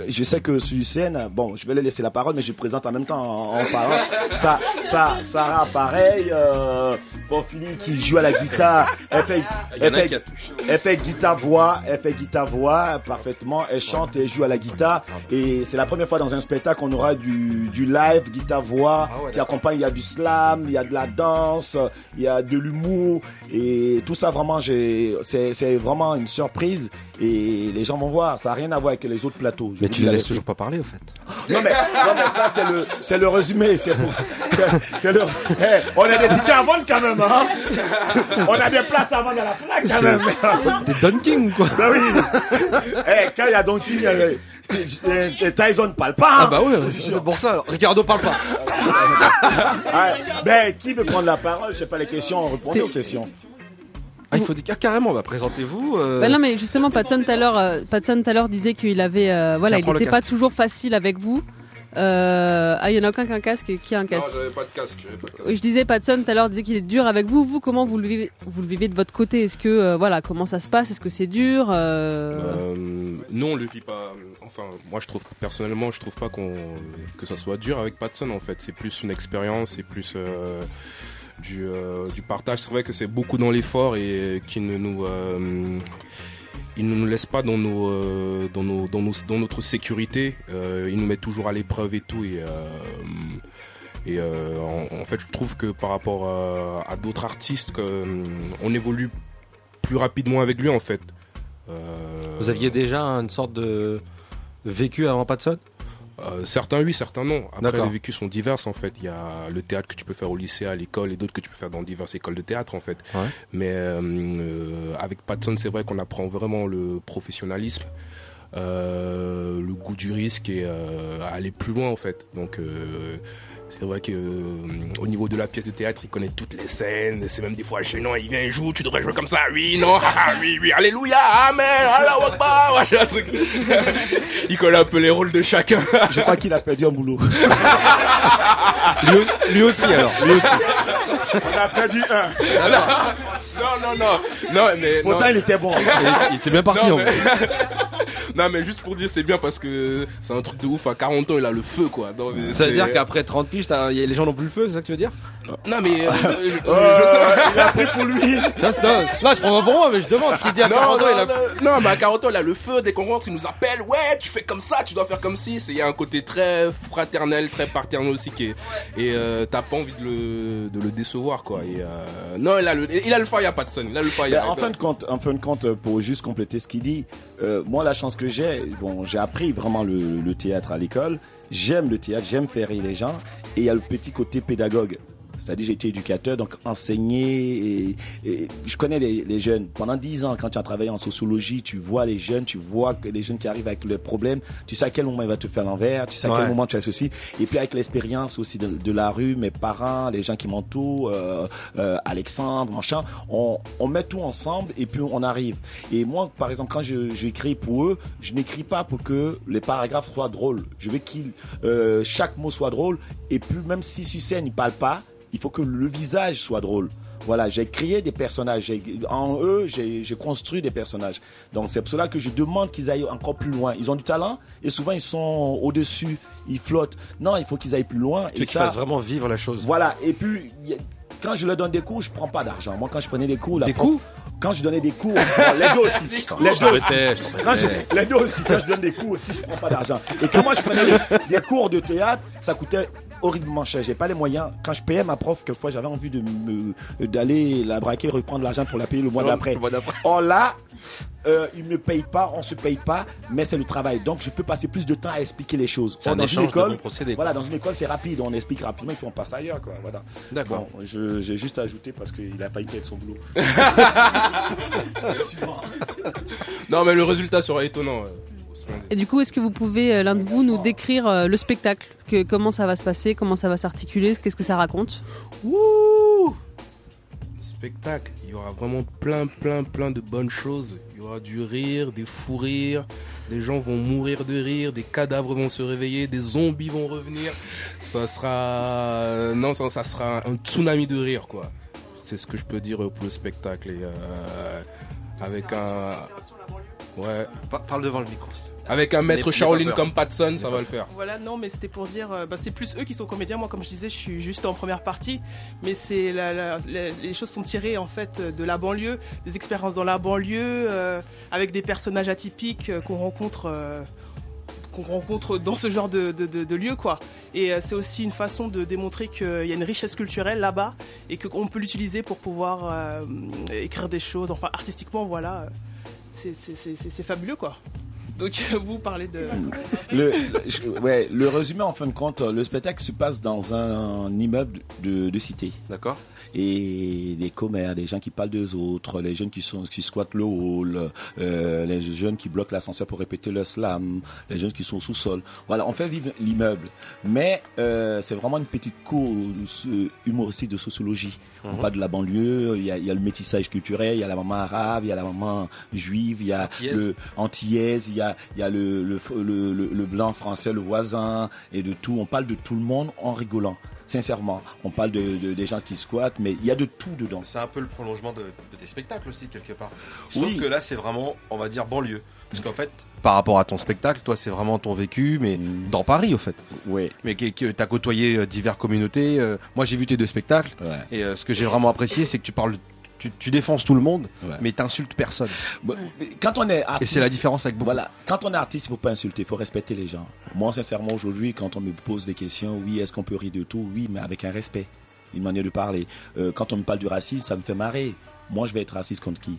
je sais que sur scène, bon, je vais lui laisser la parole, mais je présente en même temps en, en parlant. Ça, ça, Sarah, pareil. Euh, bon, Philly qui joue à la guitare, elle fait, elle fait, elle fait guitare voix, elle fait guitare voix parfaitement, elle chante et joue à la guitare. Et c'est la première fois dans un spectacle qu'on aura du, du live guitare voix Ah ouais, qui accompagne, il y a du slam, il y a de la danse, il y a de l'humour. Et tout ça vraiment j'ai c'est c'est vraiment une surprise et les gens vont voir, ça n'a rien à voir avec les autres plateaux. Je Mais tu ne la laisses toujours pas parler au fait. Non mais, non mais ça c'est le, c'est le résumé, c'est c'est- le, Eh, on a des tickets à vendre quand même, hein. On a des places à vendre à la flaque quand même. Des Don King quoi. Bah oui. Eh, quand il y a Don King, euh, Tyson parle pas. hein. Ah bah ouais, c'est pour ça. alors. Ricardo parle pas. Ah, ben, qui veut prendre la parole? Je sais pas les questions, répondez aux questions. Ah, il faut dire ah, carrément, bah présentez-vous. euh, Bah non mais justement Patson tout à l'heure euh, Patson tout à l'heure disait qu'il avait euh, voilà Tiens, il n'était pas toujours facile avec vous. Euh, ah il y en a aucun qui a un casque? Qui a un casque? Non, j'avais pas de casque, pas de casque. Oui, Je disais Patson tout à l'heure disait qu'il est dur avec vous. Vous comment vous le vivez vous le vivez de votre côté? Est-ce que euh, voilà comment ça se passe? Est-ce que c'est dur euh, Euh, non, on le vit pas. Enfin, moi, je trouve personnellement, je trouve pas qu'on que ça soit dur avec Patson. En fait, c'est plus une expérience, c'est plus euh, du, euh, du partage. C'est vrai que c'est beaucoup dans l'effort et qui ne nous euh, il ne nous laisse pas dans nos euh, dans nos dans nos dans notre sécurité. Euh, il nous met toujours à l'épreuve et tout et en, fait, je trouve que par rapport à, d'autres artistes, on évolue plus rapidement avec lui en fait. Vous aviez déjà une sorte de vécu avant Patson euh, certains oui, certains non. Après, les vécus sont divers en fait. Il y a le théâtre que tu peux faire au lycée, à l'école, et d'autres que tu peux faire dans diverses écoles de théâtre en fait. Ouais. Mais euh, avec Patson, c'est vrai qu'on apprend vraiment le professionnalisme, euh, le goût du risque et euh, aller plus loin en fait. Donc euh, c'est vrai que euh, au niveau de la pièce de théâtre, il connaît toutes les scènes. C'est même des fois gênant. Il vient, il joue, tu devrais jouer comme ça. Oui, non, haha, oui, oui, alléluia, amen, Allah Akbar. Un truc. il connaît un peu les rôles de chacun. Je crois qu'il a perdu un boulot. lui, lui aussi alors, lui aussi. On a perdu un. Non, non, non, non, mais Pourtant, non. il était bon. Il était bien parti. Non en mais... fait. non mais juste pour dire c'est bien parce que c'est un truc de ouf à 40 ans il a le feu quoi. Non, mais Ça veut dire qu'après 30 piges, les gens n'ont plus le feu, c'est ça que tu veux dire Non mais euh, je- je- je sais- il a pris pour lui. C'est- non, non, je prends pas pour moi, mais je demande ce qu'il dit à non, 40 ans. non, il a- non, non, mais à 40 ans, il a le feu. Dès qu'on rentre, il nous appelle. Ouais, tu fais comme ça, tu dois faire comme si. C'est- Il y a un côté très fraternel, très paternel aussi. Qui est, et euh, t'as pas envie de le, de le décevoir, quoi. Et, euh, non, il a le, il a le fire, Patson. Il a le. Ben, en fin de compte, en fin de compte, pour juste compléter ce qu'il dit, euh, moi la chance que j'ai, bon, j'ai appris vraiment le, le théâtre à l'école. J'aime le théâtre, j'aime faire rire les gens, et il y a le petit côté pédagogue. C'est-à-dire j'ai été éducateur, donc enseigner. Et, et je connais les, les jeunes. Pendant 10 ans, quand tu as travaillé en sociologie, tu vois les jeunes, tu vois que les jeunes qui arrivent avec leurs problèmes. Tu sais à quel moment il va te faire l'envers, tu sais à Ouais. quel moment tu as ceci. Et puis avec l'expérience aussi de, de la rue, mes parents, les gens qui m'entourent, euh, euh, Alexandre, machin, on, on met tout ensemble et puis on arrive. Et moi, par exemple, quand je- j'écris pour eux, je n'écris pas pour que les paragraphes soient drôles. Je veux qu'il euh, chaque mot soit drôle. Et puis même si sur scène ils parlent pas, il faut que le visage soit drôle. Voilà, j'ai créé des personnages. En eux, j'ai construit des personnages. Donc c'est pour cela que je demande qu'ils aillent encore plus loin. Ils ont du talent et souvent ils sont au-dessus, ils flottent. Non, il faut qu'ils aillent plus loin. Tu et qu'ils fassent vraiment vivre la chose. Voilà, et puis quand je leur donne des cours, je prends pas d'argent. Moi, quand je prenais des cours, la Des prof- coups quand je donnais des cours, les deux aussi, les deux aussi. Quand je- les deux aussi, quand je donne des cours aussi, je prends pas d'argent. Et quand moi je prenais des, des cours de théâtre, ça coûtait horriblement cher. J'ai pas les moyens. Quand je payais ma prof, quelquefois j'avais envie de me- d'aller la braquer, reprendre l'argent pour la payer le mois d'après. Or là, euh, ils me payent pas, on se paye pas, mais c'est le travail. Donc je peux passer plus de temps à expliquer les choses. C'est Or, un dans une école, voilà, dans une école c'est rapide, on explique rapidement et puis on passe ailleurs, quoi. Voilà. D'accord. Bon, j'ai juste ajouté parce qu'il a failli perdre son boulot. Non, mais le résultat sera étonnant. Euh. Et du coup, est-ce que vous pouvez, euh, l'un de vous, nous décrire euh, le spectacle que, Comment ça va se passer Comment ça va s'articuler Qu'est-ce que ça raconte? Wouh Spectacle, il y aura vraiment plein, plein, plein de bonnes choses. Il y aura du rire, des fous rires, des gens vont mourir de rire, des cadavres vont se réveiller, des zombies vont revenir. Ça sera. Non, ça, ça sera un tsunami de rire, quoi. C'est ce que je peux dire pour le spectacle. Et, euh, avec un. Ouais. Parle devant le micro. Avec un maître Shaolin comme Patson, ça va le faire. Voilà, non, mais c'était pour dire, euh, bah, c'est plus eux qui sont comédiens. Moi, comme je disais, je suis juste en première partie, mais c'est la- la- la- les choses sont tirées en fait de la banlieue, des expériences dans la banlieue, euh, avec des personnages atypiques euh, qu'on rencontre. euh, qu'on rencontre dans ce genre de, de, de- de lieu quoi et euh, c'est aussi une façon de démontrer qu'il y a une richesse culturelle là-bas et qu'on peut l'utiliser pour pouvoir euh, écrire des choses enfin artistiquement voilà c'est fabuleux quoi donc vous parlez de le, ouais, le résumé, en fin de compte, le spectacle se passe dans un, immeuble de, de cité. D'accord. Et des commères, des gens qui parlent d'eux autres, les jeunes qui, sont, qui squattent le hall, euh, les jeunes qui bloquent l'ascenseur pour répéter le slam, les jeunes qui sont au sous-sol. Voilà, on fait vivre l'immeuble. Mais euh, c'est vraiment une petite cour euh, humoristique de sociologie. On Mhm. parle de la banlieue, il y, a, il y a le métissage culturel, il y a la maman arabe, il y a la maman juive, il y a Antillaise. le antillaise, il y a, il y a le, le, le, le- le blanc français, le voisin, et de tout. On parle de tout le monde en rigolant. Sincèrement, on parle de, de- des gens qui squattent, mais il y a de tout dedans. C'est un peu le prolongement de, de tes spectacles aussi, quelque part. Sauf Oui. que là, c'est vraiment, on va dire, banlieue. Parce qu'en fait, par rapport à ton spectacle, toi, c'est vraiment ton vécu, mais dans Paris, au fait. Oui. Mais que, que t'as côtoyé euh, diverses communautés. euh, moi, j'ai vu tes deux spectacles. Et euh, ce que j'ai vraiment apprécié, c'est que tu parles. Tu, tu défonces tout le monde, mais t'insultes personne. Quand on est Et artiste, c'est la différence avec beaucoup. Voilà, quand on est artiste, il faut pas insulter, il faut respecter les gens. Moi, sincèrement, aujourd'hui, quand on me pose des questions, oui, est-ce qu'on peut rire de tout? Oui, mais avec un respect, une manière de parler. Euh, quand on me parle du racisme, ça me fait marrer. Moi, je vais être raciste contre qui?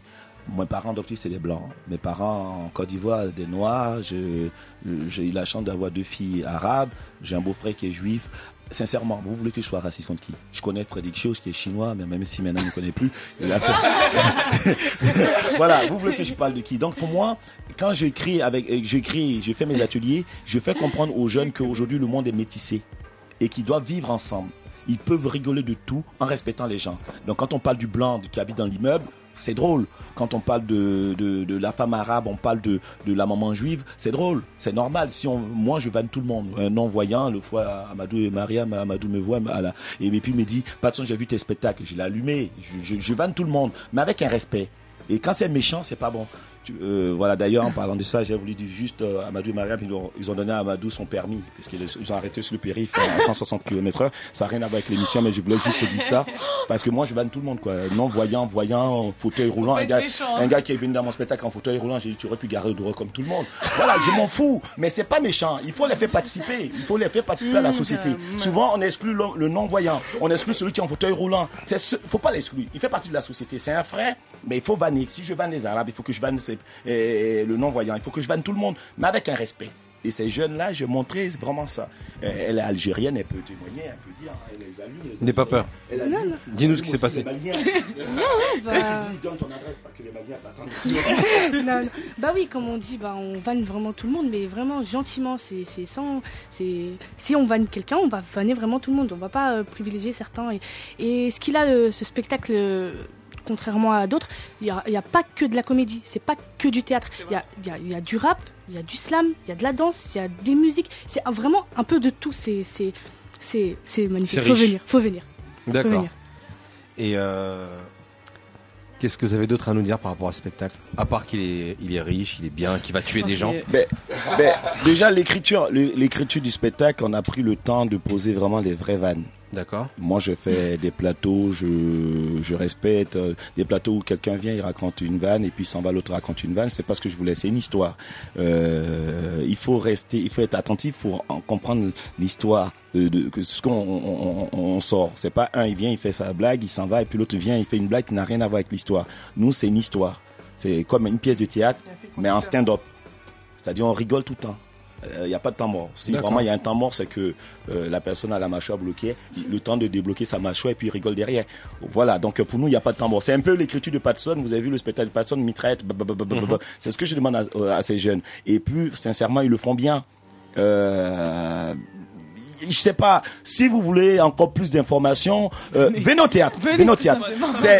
Mes parents adoptifs, c'est des blancs. Mes parents en Côte d'Ivoire, des noirs. J'ai eu la chance d'avoir deux filles arabes. J'ai un beau-frère qui est juif. Sincèrement, vous voulez que je sois raciste contre qui? Je connais Frédéric Chose qui est chinois, mais même si maintenant il ne me connaît plus, il a fait- voilà, vous voulez que je parle de qui? Donc pour moi, quand j'écris avec, euh, j'écris, je fais mes ateliers, je fais comprendre aux jeunes qu'aujourd'hui le monde est métissé et qu'ils doivent vivre ensemble. Ils peuvent rigoler de tout en respectant les gens. Donc quand on parle du blanc qui habite dans l'immeuble, c'est drôle. Quand on parle de, la femme arabe, on parle de, de la maman juive, c'est drôle, c'est normal. Si on, moi, je vanne tout le monde. Un non-voyant, le fois, Amadou et Mariam, Amadou me voit, et puis me dit, Patson, j'ai vu tes spectacles, je l'ai allumé, je, je, je vanne tout le monde, mais avec un respect. Et quand c'est méchant, c'est pas bon. Tu- euh, voilà, d'ailleurs, en parlant de ça, j'ai voulu dire juste euh, Amadou et Mariam, ils ont, ils ont donné à Amadou son permis, parce qu'ils ils ont arrêté sur le périph' à 160 km/h. Ça n'a rien à voir avec l'émission, mais je voulais juste dire ça, parce que moi, je vanne tout le monde, quoi. Non voyant, voyant, fauteuil roulant. Un gars, un gars qui est venu dans mon spectacle en fauteuil roulant, j'ai dit, tu aurais pu garer le droit comme tout le monde. Voilà, je m'en fous, mais c'est pas méchant. Il faut les faire participer. Il faut les faire participer à la Mmh, société. Souvent, on exclut le, le non-voyant. On exclut celui qui est en fauteuil roulant. C'est ce- faut pas l'exclure. Il fait partie de la société. C'est un frère, mais il faut vanner. Si je vanne les Arabes, il faut que je vanne ces- euh, le non-voyant. Il faut que je vanne tout le monde, mais avec un respect. Et ces jeunes-là, je montrais vraiment ça. Euh, Elle est algérienne, elle peut témoigner, elle peut dire, elle les les N'aie pas peur. Dis-nous ce qui s'est passé. Non, bah- Quand tu dis, donne ton adresse parce que les Maliens t'attendent. Non, non. Bah oui, comme on dit, bah on vanne vraiment tout le monde, mais vraiment gentiment. C'est c'est sans, c'est si on vanne quelqu'un, on va vanner vraiment tout le monde. On va pas euh, privilégier certains. Et, et ce qu'il a euh, ce spectacle. euh, Contrairement à d'autres, il n'y a, il y a pas que de la comédie, c'est pas que du théâtre. Il y a, il y a- il y a du rap, il y a du slam, il y a de la danse, il y a des musiques. C'est vraiment un peu de tout. C'est c'est- c'est- c'est magnifique. C'est Faut venir, faut venir. Faut D'accord. venir. Et euh, qu'est-ce que vous avez d'autre à nous dire par rapport à ce spectacle? À part qu'il est, il est riche, il est bien, qu'il va tuer des gens. Déjà, l'écriture, l'écriture du spectacle, on a pris le temps de poser vraiment les vraies vannes. D'accord. Moi, je fais des plateaux, je, je respecte euh, des plateaux où quelqu'un vient, il raconte une vanne et puis s'en va, l'autre raconte une vanne. C'est pas ce que je voulais, c'est une histoire. Euh, il faut rester, il faut être attentif pour en comprendre l'histoire de, de- que ce qu'on on, on- on sort. C'est pas un, il vient, il fait sa blague, il s'en va et puis l'autre vient, il fait une blague qui n'a rien à voir avec l'histoire. Nous, c'est une histoire. C'est comme une pièce de théâtre, mais en stand-up. C'est-à-dire, on rigole tout le temps. Il n'y a pas de temps mort. Si vraiment il y a un temps mort, c'est que euh, la personne a la mâchoire bloquée, le temps de débloquer sa mâchoire et puis il rigole derrière. Voilà, donc euh, pour nous, il n'y a pas de temps mort. C'est un peu l'écriture de Patson. Vous avez vu le spectacle de Patson, mitraillette. Mhm. c'est ce que je demande à, euh, à ces jeunes. Et puis, sincèrement, ils le font bien. Euh, je sais pas, si vous voulez encore plus d'informations, euh, venez au théâtre. Venez, Venez au théâtre.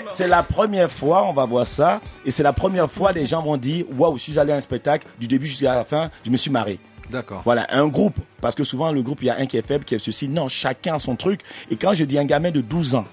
C'est, la première fois, on va voir ça, et c'est la première fois les gens m'ont dit, waouh, je suis allé à un spectacle, du début jusqu'à la fin, je me suis marré. D'accord. Voilà, un groupe, parce que souvent le groupe, il y a un qui est faible, qui est ceci. Non, chacun a son truc. Et quand je dis un gamin de 12 ans,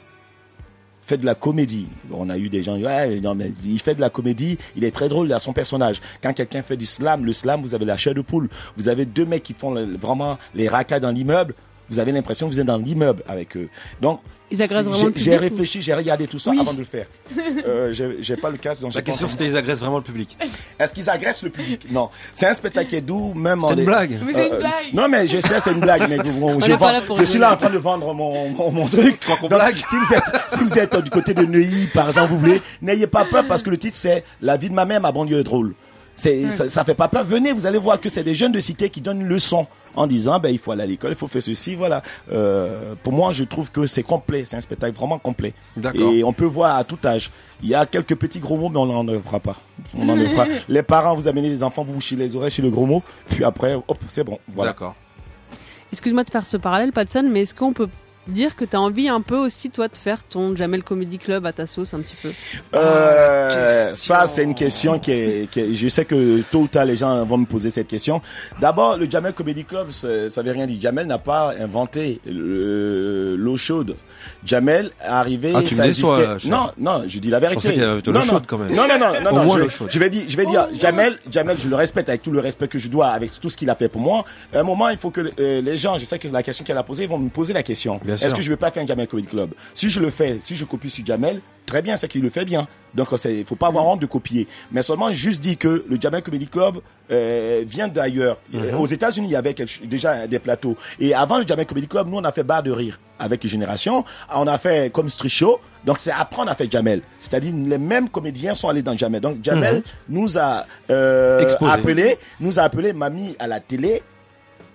fait de la comédie. On a eu des gens, ouais, non, mais il fait de la comédie, il est très drôle, il a son personnage. Quand quelqu'un fait du slam, le slam, vous avez la chair de poule. Vous avez deux mecs qui font vraiment les racas dans l'immeuble. Vous avez l'impression que vous êtes dans l'immeuble avec eux. Donc, Ils agressent j'ai- vraiment le J'ai public, ou- réfléchi, j'ai regardé tout ça avant de le faire. Euh, j'ai pas le casque, donc La question c'était ils agressent vraiment le public. Est-ce qu'ils agressent le public? Non. C'est un spectacle qui est doux, même en C'est une blague. Mais c'est une Euh, blague. Non, mais je sais, c'est une blague, mais bon, je, suis là en train de vendre mon, mon, mon truc. Donc, blague? si vous êtes, si vous êtes du côté de Neuilly, par exemple, vous voulez, n'ayez pas peur parce que le titre c'est La vie de ma mère, ma banlieue est drôle. C'est, ça, ça fait pas peur. Venez, vous allez voir que c'est des jeunes de cité qui donnent une leçon en disant, ben, il faut aller à l'école, il faut faire ceci, voilà. Euh, pour moi, je trouve que c'est complet. C'est un spectacle vraiment complet. Et on peut voir à tout âge. Il y a quelques petits gros mots, mais on n'en fera pas. On n'en fera. Les parents, vous amenez les enfants, vous bouchez les oreilles sur le gros mot, puis après, hop, c'est bon. Voilà. D'accord. Excuse-moi de faire ce parallèle, Patson, mais est-ce qu'on peut dire que tu as envie un peu aussi, toi, de faire ton Jamel Comedy Club à ta sauce un petit peu Euh, ça, c'est une question qui est, qui est- Je sais que tôt ou tard, les gens vont me poser cette question. D'abord, le Jamel Comedy Club, ça ça veut rien dire. Jamel n'a pas inventé le- l'eau chaude. Jamel est arrivé. Ah, tu me ça déçois, existait- cher. Non, non, je dis la vérité. pensais qu'il y avait de l'eau Non, non. chaude, quand même. Non, non, non, je, vais dire, je vais dire, Jamel, Jamel, je le respecte avec tout le respect que je dois, avec tout ce qu'il a fait pour moi. À un moment, il faut que euh, les gens, je sais que c'est la question qu'elle a posée, ils vont me poser la question. Est-ce que je vais pas faire un Jamel Comedy Club? Si je le fais, si je copie sur Jamel, très bien, c'est qu'il le fait bien. Donc, il faut pas avoir honte de copier. Mais seulement juste dire que le Jamel Comedy Club euh, vient d'ailleurs. Mhm. Aux États-Unis, il y avait quelque- déjà des plateaux. Et avant le Jamel Comedy Club, nous, on a fait Bar de Rire avec Génération. On a fait comme Street Show. Donc, c'est après, on a fait Jamel. C'est-à-dire, les mêmes comédiens sont allés dans Jamel. Donc, Jamel Mhm. nous a euh, appelé, nous a appelé, m'a mis à la télé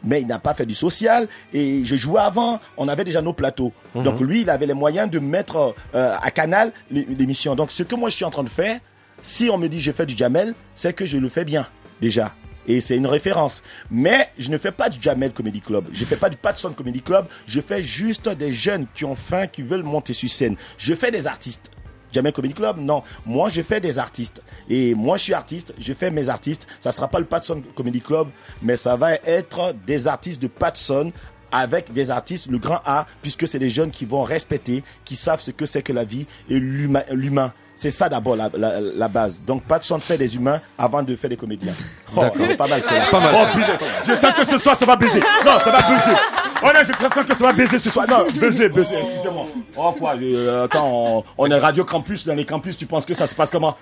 mais il n'a pas fait du social et je jouais avant on avait déjà nos plateaux Mhm. donc lui il avait les moyens de mettre euh, à canal l'é- l'émission donc ce que moi je suis en train de faire si on me dit je fais du Jamel c'est que je le fais bien déjà et c'est une référence. Mais je ne fais pas du Jamel Comedy Club. Je fais pas du Patson Comedy Club. Je fais juste des jeunes qui ont faim, qui veulent monter sur scène. Je fais des artistes. Jamel Comedy Club, non. Moi, je fais des artistes. Et moi, je suis artiste, je fais mes artistes. Ça sera pas le Patson Comedy Club, mais ça va être des artistes de Patson avec des artistes, le grand A, puisque c'est des jeunes qui vont respecter, qui savent ce que c'est que la vie et l'humain. C'est ça d'abord la, la, la base. Donc Patson fait des humains avant de faire des comédiens. Oh, D'accord. pas mal ça. Pas mal, Oh, putain. Je sens que ce soir ça va baiser. Non, ça va baiser. Oh non, j'ai l'impression que ça va baiser ce soir. Non, baiser, baiser, excusez-moi. Oh quoi, euh, attends, on, on est Radio Campus, dans les campus, tu penses que ça se passe comment?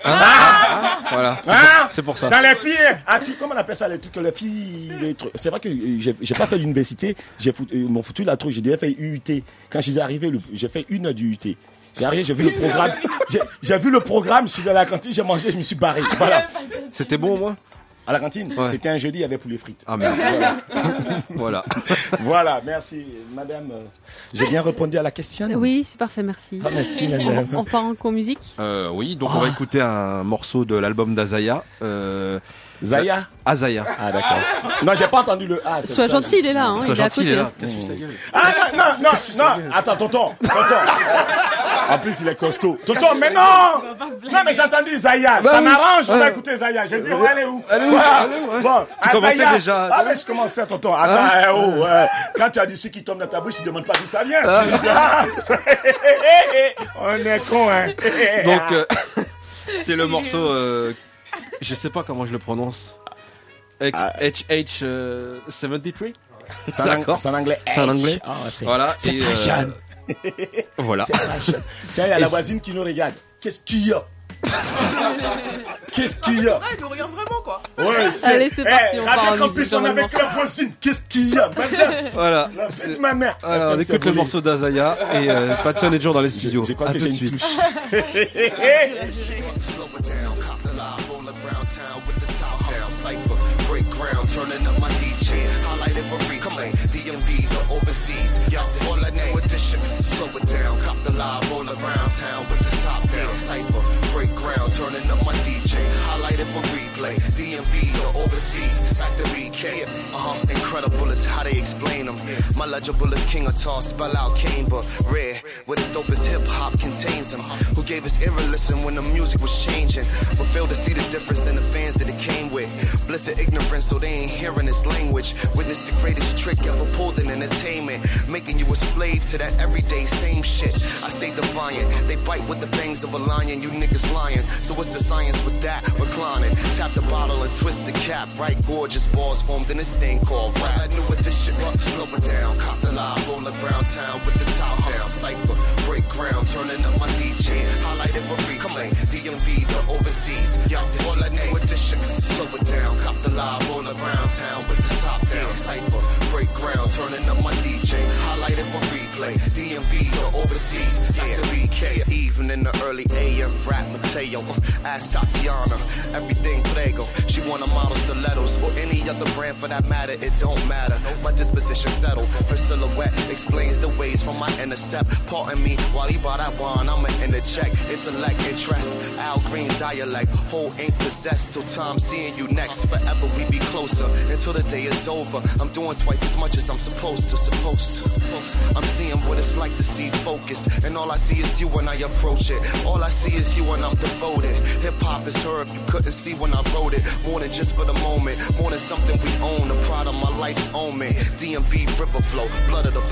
Voilà, c'est Hein? pour ça- c'est pour ça. Dans les filles, ah, tu- comment on appelle ça les trucs, les filles, les trucs? C'est vrai que euh, j'ai pas fait l'université, j'ai foutu, euh, m'ont foutu la trouille, j'ai déjà fait UUT. Quand je suis arrivé, j'ai fait une heure du J'ai vu le programme, j'ai- vu le programme, je suis allé à la cantine, j'ai mangé, je me suis barré. Voilà. C'était bon au moins? À la cantine? Ouais. C'était un jeudi, il y avait poulet frites. Ah merde. Voilà. Voilà. voilà, merci. Madame, j'ai bien répondu à la question Oui, c'est parfait, merci. Ah, merci, madame. On, on part en co-musique Euh, oui, donc on va écouter un morceau de l'album d'Azaya. Euh, Zaya Azaya. Ah, d'accord. Non, j'ai pas entendu le A. Sois gentil, il est là, hein, Sois il est gentil, il est là. hein. Sa gueule. Ah, non, non, non, non. Attends, tonton, tonton. En plus, il est costaud. Tonton, mais non Non, mais j'ai entendu Zaya. Bah ça m'arrange, on va écouter Zaya. J'ai dit, elle est où? Elle est où? Voilà. Elle est où, ouais. Bon, Tu ah, commençais Zaya. déjà. Ah, mais je commençais, tonton. Attends, eh, oh. Quand tu as du sucre qui tombe dans ta bouche, tu demandes pas d'où ça vient. Ah. Ah, on est con, hein. Donc, euh, c'est le morceau. Je sais pas comment je le prononce. H- Ah. HH euh, 73 C'est D'accord. c'est en anglais. C'est en anglais. Ah, c'est- Voilà. c'est et, euh. Voilà. C'est fashion. Tiens, il y a Et la c'est- voisine qui nous regarde. Qu'est-ce qu'il y a? Qu'est-ce qu'il y a? Ah, il nous regarde vraiment, quoi. Ouais, c'est- Allez, c'est parti, Eh, on part en musique on avec la voisine. Qu'est-ce qu'il y a? Madame Voilà. La C'est- ma mère. Voilà, on écoute le morceau d'Azaya et euh, Patson est toujours dans les studios. J'ai crois À que tout j'ai de une suite. touche. turning up my DJ. Highlight it for replay. DMV, the overseas. Y'all, this all a new edition. Slow it down, cop the live, roll around town with the top down. Cypher, break ground, turning up my DJ. Highlight it for replay. DMV, the overseas. Back to BK. Uh huh, incredible is how they explain them. My legible is king of toss, spell out Kane, but rare. Where the dopest hip hop contains him. Who gave us ear listen when the music was changing, but failed to see the difference in the fans that it came with. Bliss of ignorance, so they ain't hearing this language. Witness the greatest trick ever pulled in entertainment, making you a slave to that everyday same shit. I stay defiant. They bite with the fangs of a lion, you niggas lying. So what's the science with that? Reclining, tap the bottle and twist the cap. Right, gorgeous balls formed in this thing called rap. I knew edition, slow it down, cop the live, roll around town with the top down. Cypher, break ground, turning up my DJ. Highlight it for replay. DMV, the overseas. Y'all, this all a new edition. Slow it down, cop the live, roll around town with the top down. Cypher, break ground, turning up my DJ. Highlight it for replay. DMV, the overseas. Yeah, BK, even in the early AM. Rap Mateo, uh, ask Tatiana. Everything Prego. She wanna model stilettos or any other brand for that matter. It don't matter. My disposition settled. Her silhouette explains the ways from my intercept. Pardon me while he bought that wine. I'ma interject. Intellect, interest. Al Green dialect. Whole ink possessed till time seeing you next. Forever we be closer until the day is over. I'm doing twice as much as I'm supposed to. Supposed to. I'm seeing what it's like to see focus. And all I see is you when I approach it. All I see is you when I'm devoted. Hip hop is her if you couldn't see when I wrote it. More than just for the moment. More than something we own. The pride of my life's omen. DMV River Flow. Blood of the.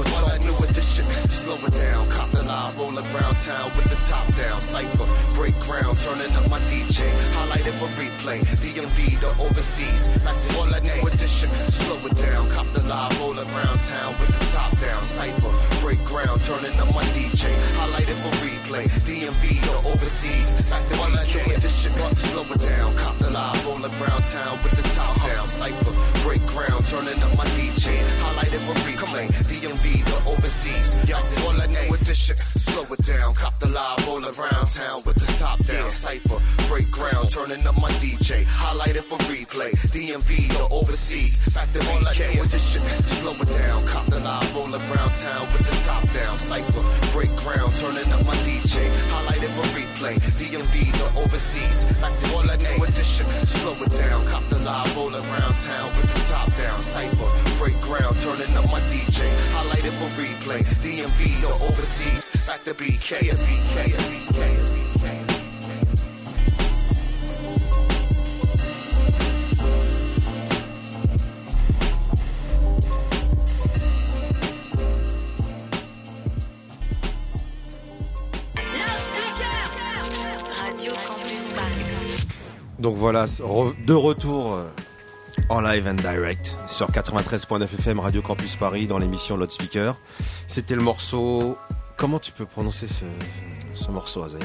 New edition. Slow it down. Cop the live. Roll around town with the top down. Cypher. Break ground. Turning up my DJ. Highlight it for replay. DMV the overseas. Back to all that new edition. Slow it down. Cop the live. Roll around town with the top down. Cypher. Break ground. Turning up my DJ. Highlight it for replay. DMV the overseas. Back to all that new edition. Slow it down. Cop the live. Roll around town with the top down. Cypher. Break ground. Turning up my DJ. Highlight it for replay. DMV the overseas. Y'all all that new edition. Slow it down. Cop the live. Roll around town with the top down. Cypher. Break ground. Turning up my DJ. Highlight it for replay. DMV the overseas. Back to all that new edition. Slow it down. Cop the live. Roll around town with the top down. Cypher. Break ground. Turning up my DJ. Highlight it for replay. DMV the overseas. Back to all that new edition. Slow it down. Cop the live. Roll around town with the top down. Cypher. Break ground. Turning up my DJ. Highlight it for replay. DMV the overseas. Back to BK. BK. BK. BK. Voilà, de retour euh, en live and direct sur 93.9 FM Radio Campus Paris dans l'émission Loudspeaker. C'était le morceau. Comment tu peux prononcer ce, ce morceau, Azaï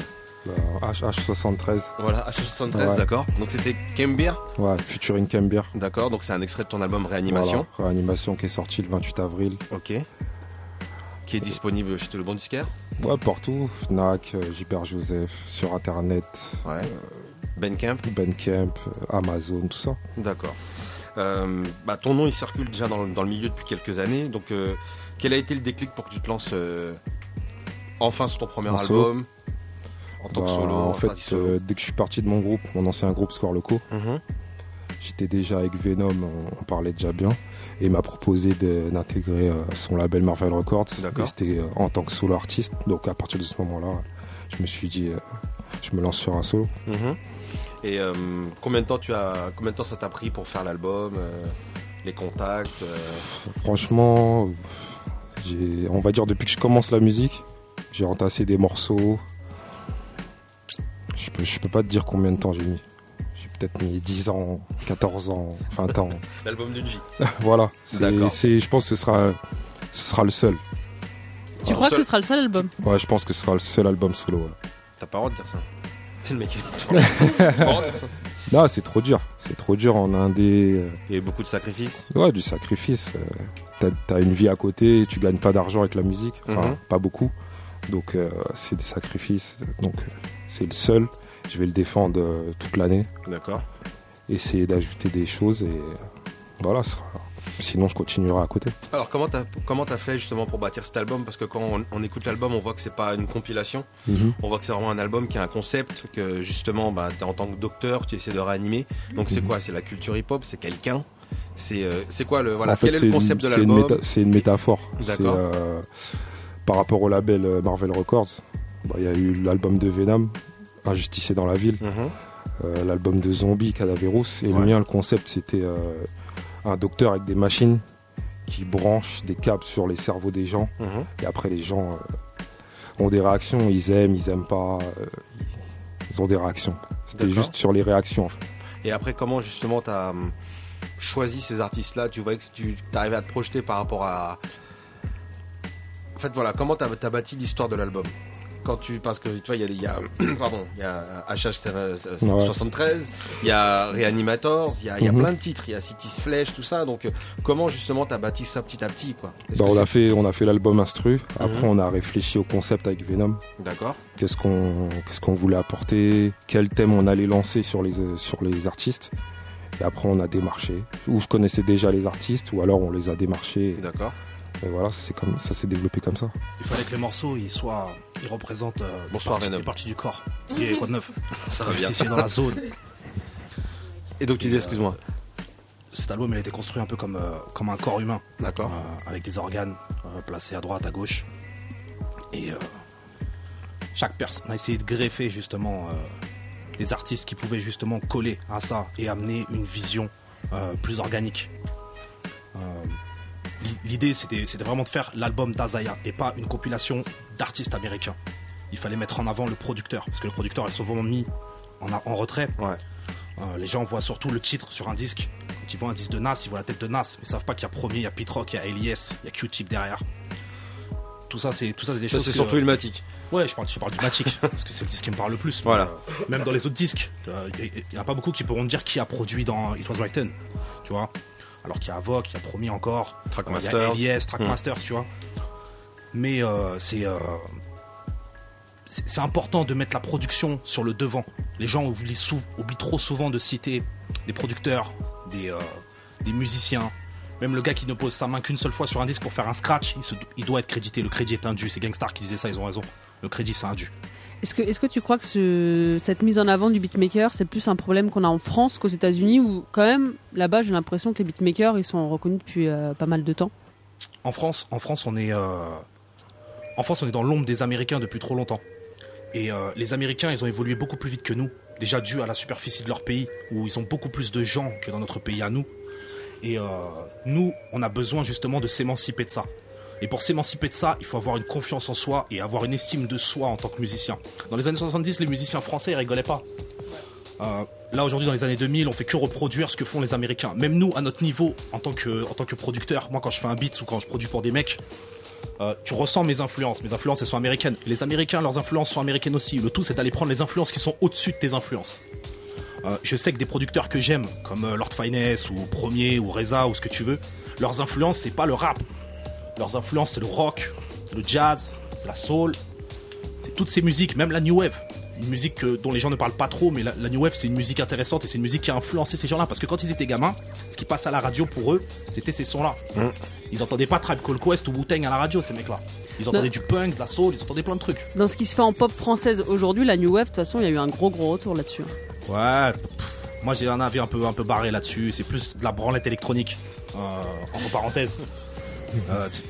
HH73. Voilà, H73, Ouais. d'accord. Donc c'était Kembir Ouais, featuring Kembir. D'accord, donc c'est un extrait de ton album Réanimation. Voilà, Réanimation qui est sorti le 28 avril. Ok. Qui est disponible chez le bon disquaire Ouais, partout. Fnac, euh, Gilbert Joseph, sur internet. Ouais. Bandcamp Bandcamp, euh, Amazon, tout ça. D'accord. Euh, bah, ton nom il circule déjà dans, le- dans le milieu depuis quelques années. Donc, euh, quel a été le déclic pour que tu te lances euh, enfin sur ton premier En album En tant que Bah, solo En fait, solo. dès que je suis parti de mon groupe, mon ancien groupe Score Loco, Mhm. J'étais déjà avec Venom, on, on parlait déjà bien. Et il m'a proposé d'intégrer son label Marvel Records. C'était en tant que solo artiste. Donc à partir de ce moment-là, je me suis dit, je me lance sur un solo. Mhm. Et euh, combien de temps tu as, combien de temps ça t'a pris pour faire l'album, euh, les contacts euh, Franchement, on va dire depuis que je commence la musique, j'ai entassé des morceaux. Je peux, je peux pas te dire combien de temps j'ai mis. J'ai peut-être mis 10 ans, 14 ans, 20 ans. L'album d'une vie. voilà. C'est, D'accord. c'est, je pense que ce sera, ce sera le seul. Tu crois que ce sera le seul album? Ouais, je pense que ce sera le seul album solo. ouais. T'as pas le droit de dire ça. C'est le mec. Non, c'est trop dur. C'est trop dur en indé. Il y a eu beaucoup de sacrifices. Ouais, du sacrifice. euh, T'as, t'as une vie à côté, tu gagnes pas d'argent avec la musique. Enfin, Mhm. pas beaucoup. Donc, euh, c'est des sacrifices. Donc, euh, c'est le seul. Je vais le défendre euh, toute l'année. D'accord. Essayer d'ajouter des choses et voilà. ce sera- Sinon, je continuerai à côté. Alors comment t'as comment t'as fait justement pour bâtir cet album? Parce que quand on, on écoute l'album, on voit que c'est pas une compilation. Mhm. On voit que c'est vraiment un album qui a un concept que justement, bah, en tant que docteur, tu essaies de réanimer. Donc c'est Mhm. quoi? C'est la culture hip-hop? C'est quelqu'un? C'est euh, c'est quoi le voilà en fait, Quel est le une- concept de l'album? c'est une métaphore. D'accord. euh, par rapport au label euh, Marvel Records, bah, il y a eu l'album de Venom, Injusticé dans la ville, Mhm. euh, l'album de Zombie, Cadaverous, et Ouais. le mien, le concept, c'était euh, un docteur avec des machines qui branchent des câbles sur les cerveaux des gens, Mhm. et après les gens euh, ont des réactions, ils aiment, ils aiment pas, euh, ils ont des réactions. C'était juste sur les réactions. En fait. Et après, comment justement t'as hum, choisi ces artistes-là? Tu voyais que tu arrivais à te projeter par rapport à. En fait, voilà, comment t'as as bâti l'histoire de l'album? Quand tu parce que tu vois il y a, il y a pardon il y a HH73 il y a Reanimators il y a, il y a Mhm. plein de titres il y a Cities Flash tout ça donc euh, comment justement t'as bâti ça petit à petit quoi? Bah, on, a fait, on a fait l'album Instru, après Mhm. on a réfléchi au concept avec Venom. d'accord Qu'est-ce qu'on qu'est-ce qu'on voulait apporter, quel thème on allait lancer sur les, euh, sur les artistes? Et après, on a démarché. Ou je connaissais déjà les artistes, ou alors on les a démarchés. D'accord. Et voilà, c'est comme ça s'est développé comme ça. Il fallait que les morceaux ils soient, ils représentent euh, des Bonsoir, parties- parties du corps. Et quoi de neuf? Ça va bien. Juste ici dans la zone. et donc tu disais excuse-moi Cet album il a été construit un peu comme, euh, comme un corps humain. D'accord. Euh, avec des organes euh, placés à droite, à gauche. Et euh, chaque personne a essayé de greffer justement euh, des artistes qui pouvaient justement coller à ça et amener une vision euh, plus organique. Euh, l'i- L'idée c'était c'était vraiment de faire l'album d'Azaya et pas une compilation d'artistes américains. Il fallait mettre en avant le producteur parce que le producteur est souvent mis en, retrait. Euh, les gens voient surtout le titre sur un disque. Quand ils voient un disque de Nas, ils voient la tête de Nas, mais ils savent pas qu'il y a premier, il y a Pete Rock, il y a Elias, il y a Q-Tip derrière. Tout ça, c'est tout ça, c'est des Ça, choses. c'est surtout le Matic. Ouais, je parle, je parle du Matic parce que c'est le disque qui me parle le plus. Voilà. Euh, même dans les autres disques, euh, il n'y a pas beaucoup qui pourront dire qui a produit dans It Was Written, tu vois. Alors qu'il y a Avoc, il y a Promis encore, Trackmasters. il y a Elias, Hmm. Trackmasters, tu vois. Mais euh, c'est euh, c'est c'est important de mettre la production sur le devant. Les gens oublient, sou- oublient trop souvent de citer des producteurs, des, euh, des musiciens. Même le gars qui ne pose sa main qu'une seule fois sur un disque pour faire un scratch, il, se- il doit être crédité. Le crédit est indu. C'est Gangstar qui disait ça, ils ont raison. Le crédit, c'est indu. Est-ce que, tu crois que ce- cette mise en avant du beatmaker, c'est plus un problème qu'on a en France qu'aux États-Unis ou quand même là-bas, j'ai l'impression que les beatmakers ils sont reconnus depuis euh, pas mal de temps? En France, en France, on est, euh, en dans l'ombre des Américains depuis trop longtemps. Et euh, les Américains, ils ont évolué beaucoup plus vite que nous, déjà dû à la superficie de leur pays, où ils ont beaucoup plus de gens que dans notre pays à nous. Et nous, on a besoin justement de s'émanciper de ça. Et pour s'émanciper de ça, il faut avoir une confiance en soi et avoir une estime de soi en tant que musicien. Dans les années 70, les musiciens français, ils rigolaient pas. Euh, là aujourd'hui dans les années 2000 on fait que reproduire ce que font les américains. Même nous à notre niveau en tant que en tant que producteur moi quand je fais un beat ou quand je produis pour des mecs euh, tu ressens mes influences. Mes influences elles sont américaines. Les américains leurs influences sont américaines aussi. Le tout c'est d'aller prendre les influences qui sont au-dessus de tes influences. Euh, je sais que des producteurs que j'aime comme Lord Finesse ou Premier ou Reza ou ce que tu veux leurs influences c'est pas le rap leurs influences c'est le rock c'est le jazz c'est la soul c'est toutes ces musiques, même la new wave. Une musique que- dont les gens ne parlent pas trop, mais la, la new wave c'est une musique intéressante et c'est une musique qui a influencé ces gens-là. Parce que quand ils étaient gamins, ce qui passe à la radio pour eux, c'était ces sons-là. Ils entendaient pas Tribe Called Quest ou Wu-Tang à la radio, ces mecs-là. Ils entendaient du punk, de la soul, ils entendaient plein de trucs. Dans ce qui se fait en pop française aujourd'hui, la new wave, de toute façon, il y a eu un gros gros retour là-dessus. Ouais, pff, Moi, j'ai un avis un peu, un peu barré là-dessus. C'est plus de la branlette électronique, euh, entre parenthèses. Euh, tu,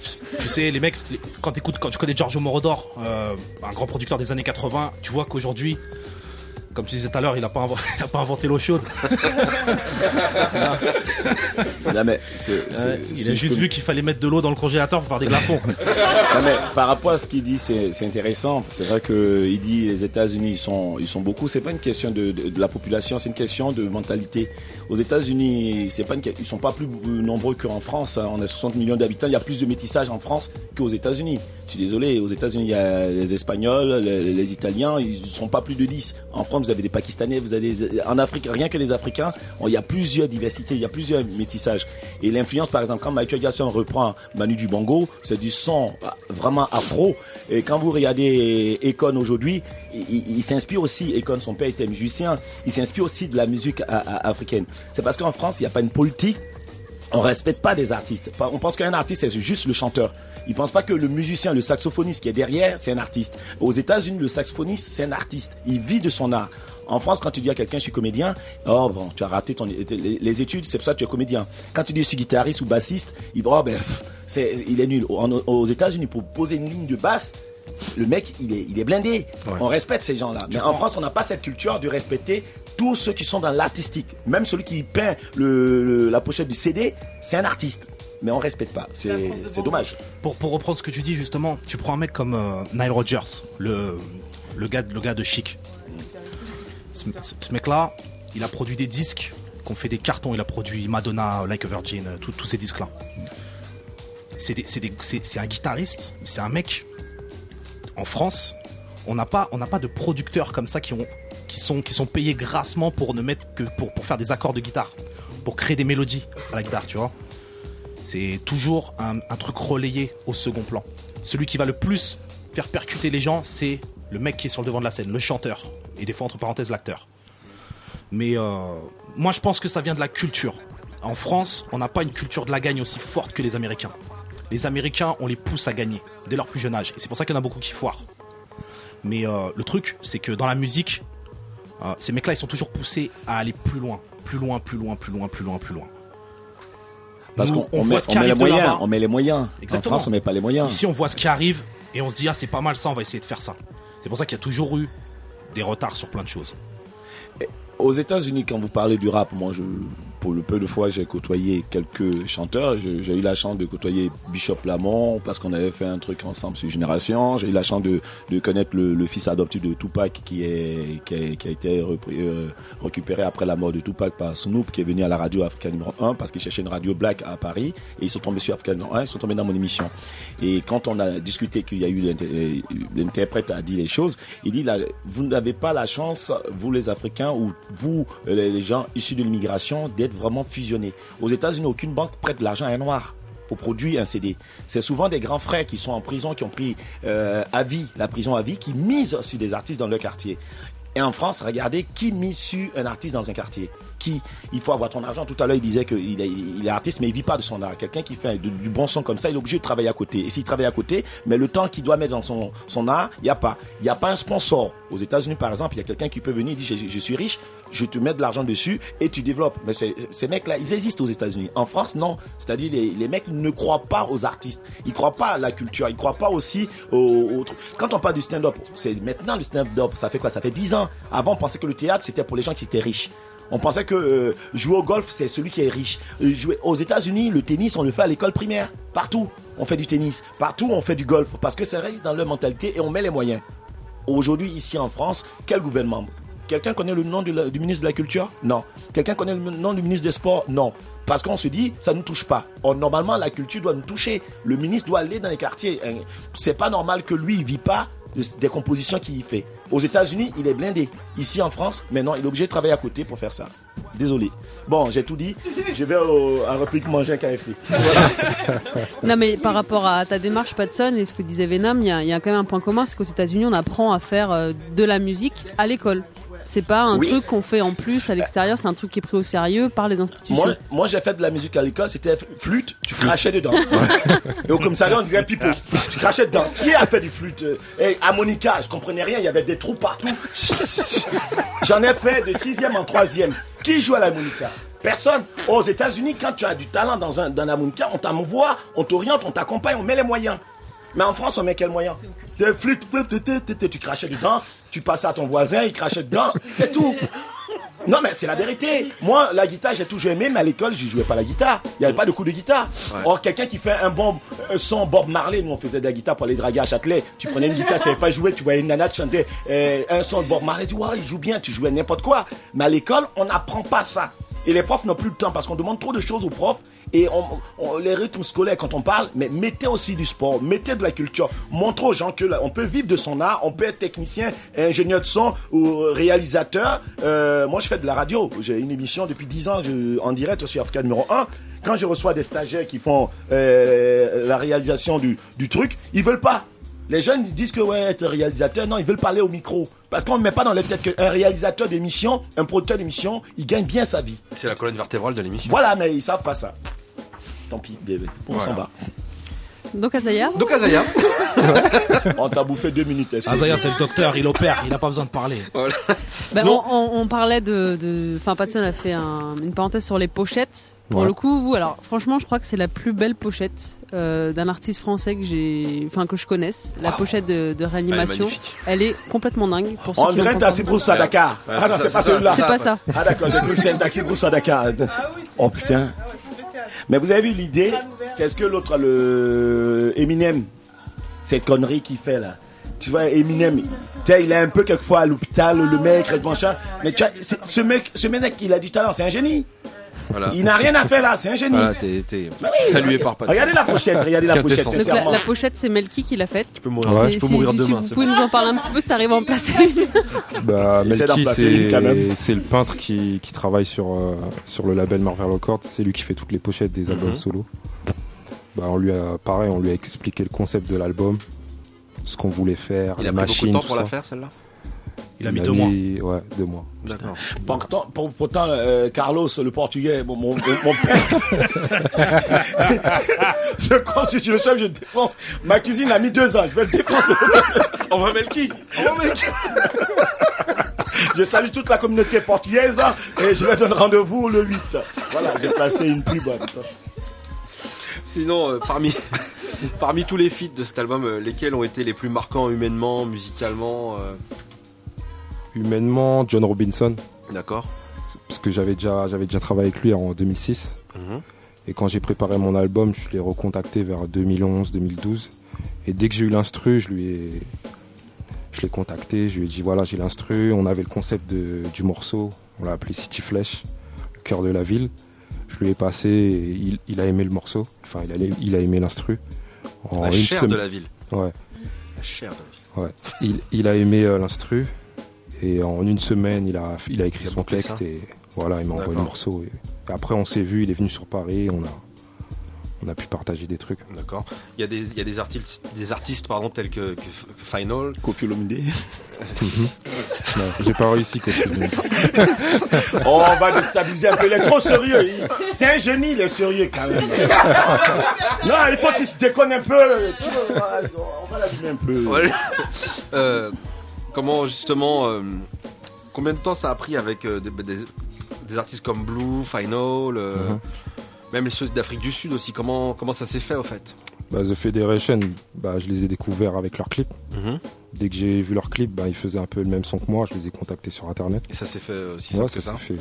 tu sais, les mecs, les- quand, écoutes, quand tu connais Giorgio Moroder, euh, un grand producteur des années 80, tu vois qu'aujourd'hui, comme tu disais tout à l'heure, il n'a pas, inventé l'eau chaude. Non, mais c'est- c'est- Ouais, il a je juste peux- vu qu'il fallait mettre de l'eau dans le congélateur pour faire des glaçons. Non, mais par rapport à ce qu'il dit, c'est intéressant. C'est vrai que il dit les États-Unis ils sont ils sont beaucoup. C'est pas une question de, de, de la population, c'est une question de mentalité. Aux États-Unis, c'est pas ils sont pas plus nombreux qu'en France. hein. On a 60 millions d'habitants. Il y a plus de métissage en France qu'aux États-Unis. Je suis désolé. Aux États-Unis, il y a les Espagnols, les, Italiens. Ils sont pas plus de 10. En France, vous avez des Pakistanais, vous avez des- en Afrique, rien que les Africains. Il y a plusieurs diversités, il y a plusieurs métissages. Et l'influence, par exemple, quand Michael Jackson reprend Manu du Bongo, c'est du son ah, vraiment afro. Et quand vous regardez Econ aujourd'hui, il, s'inspire aussi, Econ, son père était musicien, il s'inspire aussi de la musique africaine. C'est parce qu'en France, il n'y a pas une politique on respecte pas des artistes. On pense qu'un artiste, c'est juste le chanteur. Ils pensent pas que le musicien, le saxophoniste qui est derrière, c'est un artiste. Aux États-Unis, le saxophoniste, c'est un artiste. Il vit de son art. En France, quand tu dis à quelqu'un, je suis comédien, oh bon, tu as raté ton, les, les études, c'est pour ça que tu es comédien. Quand tu dis je suis guitariste ou bassiste, il, oh ben, c'est, il est nul. En- aux États-Unis, pour poser une ligne de basse, le mec, il est, il est blindé. On respecte ces gens-là. Mais en France, on n'a pas cette culture de respecter tous ceux qui sont dans l'artistique. Même celui qui peint le, le- la pochette du CD, c'est un artiste. Mais on respecte pas. C'est c'est dommage. Pour, pour reprendre ce que tu dis justement, tu prends un mec comme euh, Nile Rodgers, le, le, gars, le gars de Chic. Ce, mec-là, il a produit des disques qui ont fait des cartons. Il a produit Madonna, Like a Virgin, euh, tous ces disques-là. C'est un guitariste, c'est un mec. En France, on n'a pas, pas de producteurs comme ça qui, ont, qui, sont, qui sont payés grassement pour ne mettre que pour, pour faire des accords de guitare, pour créer des mélodies à la guitare, tu vois. C'est toujours un truc relayé au second plan. Celui qui va le plus faire percuter les gens, c'est le mec qui est sur le devant de la scène, le chanteur. Et des fois, entre parenthèses, l'acteur. Mais euh, moi, je pense que ça vient de la culture. En France, on n'a pas une culture de la gagne aussi forte que les Américains. Les Américains, on les pousse à gagner dès leur plus jeune âge. Et c'est pour ça qu'il y en a beaucoup qui foirent. Mais euh, le truc, c'est que dans la musique, euh, ces mecs-là, ils sont toujours poussés à aller plus loin. Plus loin, plus loin, plus loin, plus loin, plus loin. Parce qu'on on met, on les moyens. On met les moyens. Exactement. En France, on met pas les moyens. Ici, on voit ce qui arrive et on se dit, ah, c'est pas mal ça, on va essayer de faire ça. C'est pour ça qu'il y a toujours eu des retards sur plein de choses. Aux États-Unis, quand vous parlez du rap, moi, je, pour le peu de fois j'ai côtoyé quelques chanteurs, j'ai eu la chance de côtoyer Bishop Lamont parce qu'on avait fait un truc ensemble sur Génération. J'ai eu la chance de, connaître le, fils adopté de Tupac qui, a, été euh, récupéré après la mort de Tupac par Snoop qui est venu à la radio Africa numéro 1 parce qu'il cherchait une radio black à Paris et ils sont tombés sur Africa numéro 1, ils sont tombés dans mon émission. Et quand on a discuté qu'il y a eu euh, l'interprète a dit les choses, il dit là, vous n'avez pas la chance, vous les Africains ou vous euh, les gens issus de l'immigration, d'être vraiment fusionnés. Aux États-Unis, aucune banque prête de l'argent à un noir pour produire un CD. C'est souvent des grands frères qui sont en prison, qui ont pris euh, à vie, la prison à vie, qui misent sur des artistes dans leur quartier. Et en France, regardez qui mise sur un artiste dans un quartier. Qui Il faut avoir ton argent. Tout à l'heure, il disait qu'il est, artiste, mais il vit pas de son art. Quelqu'un qui fait du, bon son comme ça, il est obligé de travailler à côté. Et s'il travaille à côté, mais le temps qu'il doit mettre dans son, art, il n'y a pas. Il n'y a pas un sponsor. Aux États-Unis, par exemple, il y a quelqu'un qui peut venir et dire je, suis riche, je te mets de l'argent dessus et tu développes. Mais ces mecs-là, ils existent aux États-Unis. En France, non. C'est-à-dire les, les mecs ne croient pas aux artistes. Ils croient pas à la culture. Ils croient pas aussi au, au truc. Quand on parle du stand-up, c'est maintenant le stand-up. Ça fait quoi? Ça fait 10 ans. Avant, on pensait que le théâtre c'était pour les gens qui étaient riches. On pensait que euh, jouer au golf, c'est celui qui est riche. Euh, jouer aux États-Unis, le tennis, on le fait à l'école primaire. Partout, on fait du tennis. Partout, on fait du golf. Parce que c'est vrai dans leur mentalité et on met les moyens. Aujourd'hui, ici en France, quel gouvernement? Quelqu'un connaît le nom du ministre de la Culture? Non. Quelqu'un connaît le nom du ministre des Sports? Non. Parce qu'on se dit, ça ne nous touche pas. Or, normalement, la culture doit nous toucher. Le ministre doit aller dans les quartiers. Hein, C'est pas normal que lui, il vit pas des compositions qu'il fait. Aux États-Unis, il est blindé. Ici en France, maintenant, il est obligé de travailler à côté pour faire ça. Désolé. Bon, j'ai tout dit. Je vais au, à réplique manger un KFC. Non, mais par rapport à ta démarche, Patson, et ce que disait Venom, il y, y a quand même un point commun c'est qu'aux États-Unis, on apprend à faire euh, de la musique à l'école. C'est pas un Oui. truc qu'on fait en plus à l'extérieur, c'est un truc qui est pris au sérieux par les institutions. Moi, moi j'ai fait de la musique à l'école, c'était flûte, tu crachais dedans. Et au commissariat, on dirait pipeau. Tu crachais dedans. Qui a fait du flûte euh, Et harmonica, je comprenais rien, il y avait des trous partout. J'en ai fait de sixième en troisième. Qui joue à l'harmonica Personne. Aux États-Unis, quand tu as du talent dans un dans l'harmonica, on t'envoie, on t'oriente, on t'accompagne, on met les moyens. Mais en France, on met quel moyen tu crachais dedans, tu passais à ton voisin, il crachait dedans, c'est tout. Non, mais c'est la vérité. Moi, la guitare, j'ai toujours aimé, mais à l'école, je jouais pas la guitare. Il n'y avait pas de coup de guitare. Ouais. Or, quelqu'un qui fait un bon un son Bob Marley, nous, on faisait de la guitare pour aller draguer à Châtelet. Tu prenais une guitare, ça savait pas jouer, tu voyais une nana te chanter euh, un son de Bob Marley, tu vois, il joue bien, tu jouais n'importe quoi. Mais à l'école, on n'apprend pas ça. Et les profs n'ont plus le temps parce qu'on demande trop de choses aux profs et on, on- les rythmes scolaires quand on parle, mais mettez aussi du sport, mettez de la culture, montrez aux gens que là, on peut vivre de son art, on peut être technicien, ingénieur de son ou réalisateur. Euh, moi, je fais de la radio, j'ai une émission depuis 10 ans je- en direct sur Africa numéro 1. Quand je reçois des stagiaires qui font euh, la réalisation du, du truc, ils veulent pas. Les jeunes disent que ouais, être réalisateur, non, ils veulent parler au micro. Parce qu'on ne met pas dans les têtes qu'un réalisateur d'émission, un producteur d'émission, il gagne bien sa vie. C'est la colonne vertébrale de l'émission. Voilà, mais ils savent pas ça. Tant pis, bébé. On Voilà. s'en va. Donc Azaya Donc Azaya. On t'a bouffé deux minutes. excuse. Azaya, c'est le docteur, il opère, il n'a pas besoin de parler. Bah, on, on- on parlait de, de- Enfin, Patson a fait un- une parenthèse sur les pochettes. Pour Ouais. le coup, vous, alors, franchement, je crois que c'est la plus belle pochette euh, d'un artiste français que j'ai, enfin, que je connaisse. La pochette de, de réanimation. Elle est complètement dingue. Pour ceux taxi brousse à Dakar. Ouais, ah non, c'est pas celui-là. C'est pas ça. Ah d'accord, j'ai cru que c'est un taxi brousse à Dakar. Oh putain. Mais vous avez vu l'idée C'est ce que l'autre, le Eminem, cette connerie qu'il fait là. Tu vois, Eminem, tu sais, il est un peu quelquefois à l'hôpital, le mec, le machin. Mais tu vois, ce mec, ce mec, il a du talent, c'est un génie. Voilà. Il n'a rien à faire là, c'est un génie. Voilà, t'es t'es Bah oui, salué par Patson. Regardez la pochette, regardez la pochette. Donc la, la pochette, c'est Melky qui l'a faite. Tu peux mourir, Ouais. tu peux Si- vous c'est pouvez bon. nous en parler un petit peu, si t'arrives à en placer une. Bah, placer une, quand même. c'est c'est le peintre qui, qui travaille sur, euh, sur le label Marvel Records. C'est lui qui fait toutes les pochettes des albums Mhm. solo. Bah, on lui a, pareil, on lui a expliqué le concept de l'album, ce qu'on voulait faire, Il a pris beaucoup de machine, temps pour ça. la faire celle-là? Il a mis deux mois. Ouais, deux mois. D'accord. Pourtant, pour- pourtant, euh, Carlos, le portugais, mon, mon, père. je constitue le chef, je défense. Ma cuisine a mis deux ans, je vais le défoncer. On va Melky On va Melky. Je salue toute la communauté portugaise hein, et je vais donner rendez-vous le 8. Voilà, j'ai passé une plus bonne. Sinon, euh, parmi, parmi tous les feats de cet album, euh, lesquels ont été les plus marquants humainement, musicalement euh, Humainement, John Robinson, D'accord. parce que j'avais déjà, j'avais déjà travaillé avec lui en 2006. Mhm. Et quand j'ai préparé mon album, je l'ai recontacté vers 2011-2012. Et dès que j'ai eu l'instru, je lui ai, je l'ai contacté, je lui ai dit voilà j'ai l'instru, on avait le concept de- du morceau, on l'a appelé City Flash, le cœur de la ville. Je lui ai passé, et il, il a aimé le morceau, enfin il a, il a aimé l'instru. La chair de la ville. Ouais. La chair de la ville. Ouais. Il, il a aimé euh, l'instru et en une semaine il a, il a écrit Il a son texte ça. et voilà il m'a envoyé le morceau. Et, et après on s'est vu, il est venu sur Paris, on a, on a pu partager des trucs. D'accord. Il y a des, il y a des artistes, des artistes pardon, tels que, que- que Final. Kofi Olomide. Non, j'ai pas réussi quoi. Oh, on va déstabiliser un peu, il est trop sérieux. il- C'est un génie, il est sérieux quand même. non, il faut qu'il se déconne un peu. Tu vois, on va l'assumer un peu. Ouais. Euh, comment justement, euh, combien de temps ça a pris avec euh, des, des- des artistes comme Blue, Final, euh, Mhm. même ceux d'Afrique du Sud aussi. Comment comment ça s'est fait au fait? Bah, The Federation, bah, je les ai découverts avec leurs clips. Mhm. Dès que j'ai vu leurs clips, bah, ils faisaient un peu le même son que moi, je les ai contactés sur internet. Et ça s'est fait aussi Ouais, simple que ça ça. s'est fait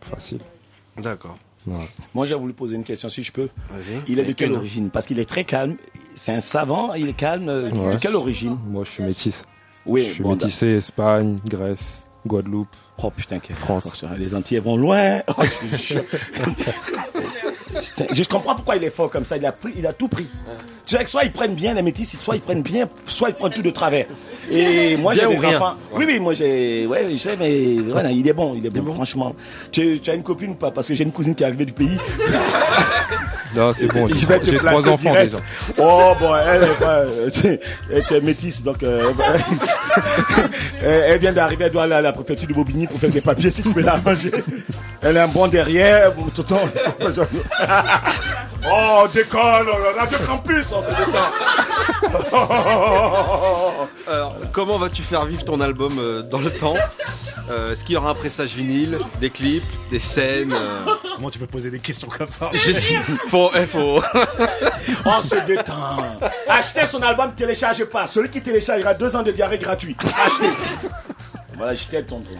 facile. D'accord. Ouais. Moi, j'ai voulu poser une question, si je peux. Vas-y. Il est de quelle origine? Parce qu'il est très calme. C'est un savant, il est calme. De quelle origine? Moi je suis métis. Oui, je suis bon, métissé Espagne, Grèce, Guadeloupe. Oh putain, France. force. Les Antillais vont loin. Oh, je suis. Je comprends pourquoi il est fort comme ça. Il a, pris, il a tout pris. Tu sais que soit ils prennent bien les métis, soit ils prennent bien, soit ils prennent tout de travers. Et moi, j'ai des rien. enfants. Oui, oui, moi, j'ai. Ouais, je sais, mais voilà, il est bon, il est bon, franchement. Tu, tu as une copine ou pas? Parce que j'ai une cousine qui est arrivée du pays. Non, c'est bon, j'ai Je vais trois- te j'ai placer trois enfants direct. déjà. Oh, bon, elle est pas. euh, Elle est métisse, donc. euh, elle elle vient d'arriver, elle doit aller à la préfecture de Bobigny pour faire ses papiers, si tu peux l'arranger. Elle a un bon derrière. bon, tout le temps. Oh, décolle, Radio Campus, on se détend. Alors, comment vas-tu faire vivre ton album euh, dans le temps Euh, Est-ce qu'il y aura un pressage vinyle, des clips, des scènes euh, Comment tu peux poser des questions comme ça Je suis. Faut. eh, faut... On se détend. Achetez son album, téléchargez pas. Celui qui télécharge aura deux ans de diarrhée gratuit. Achetez. Voilà, acheter ton truc.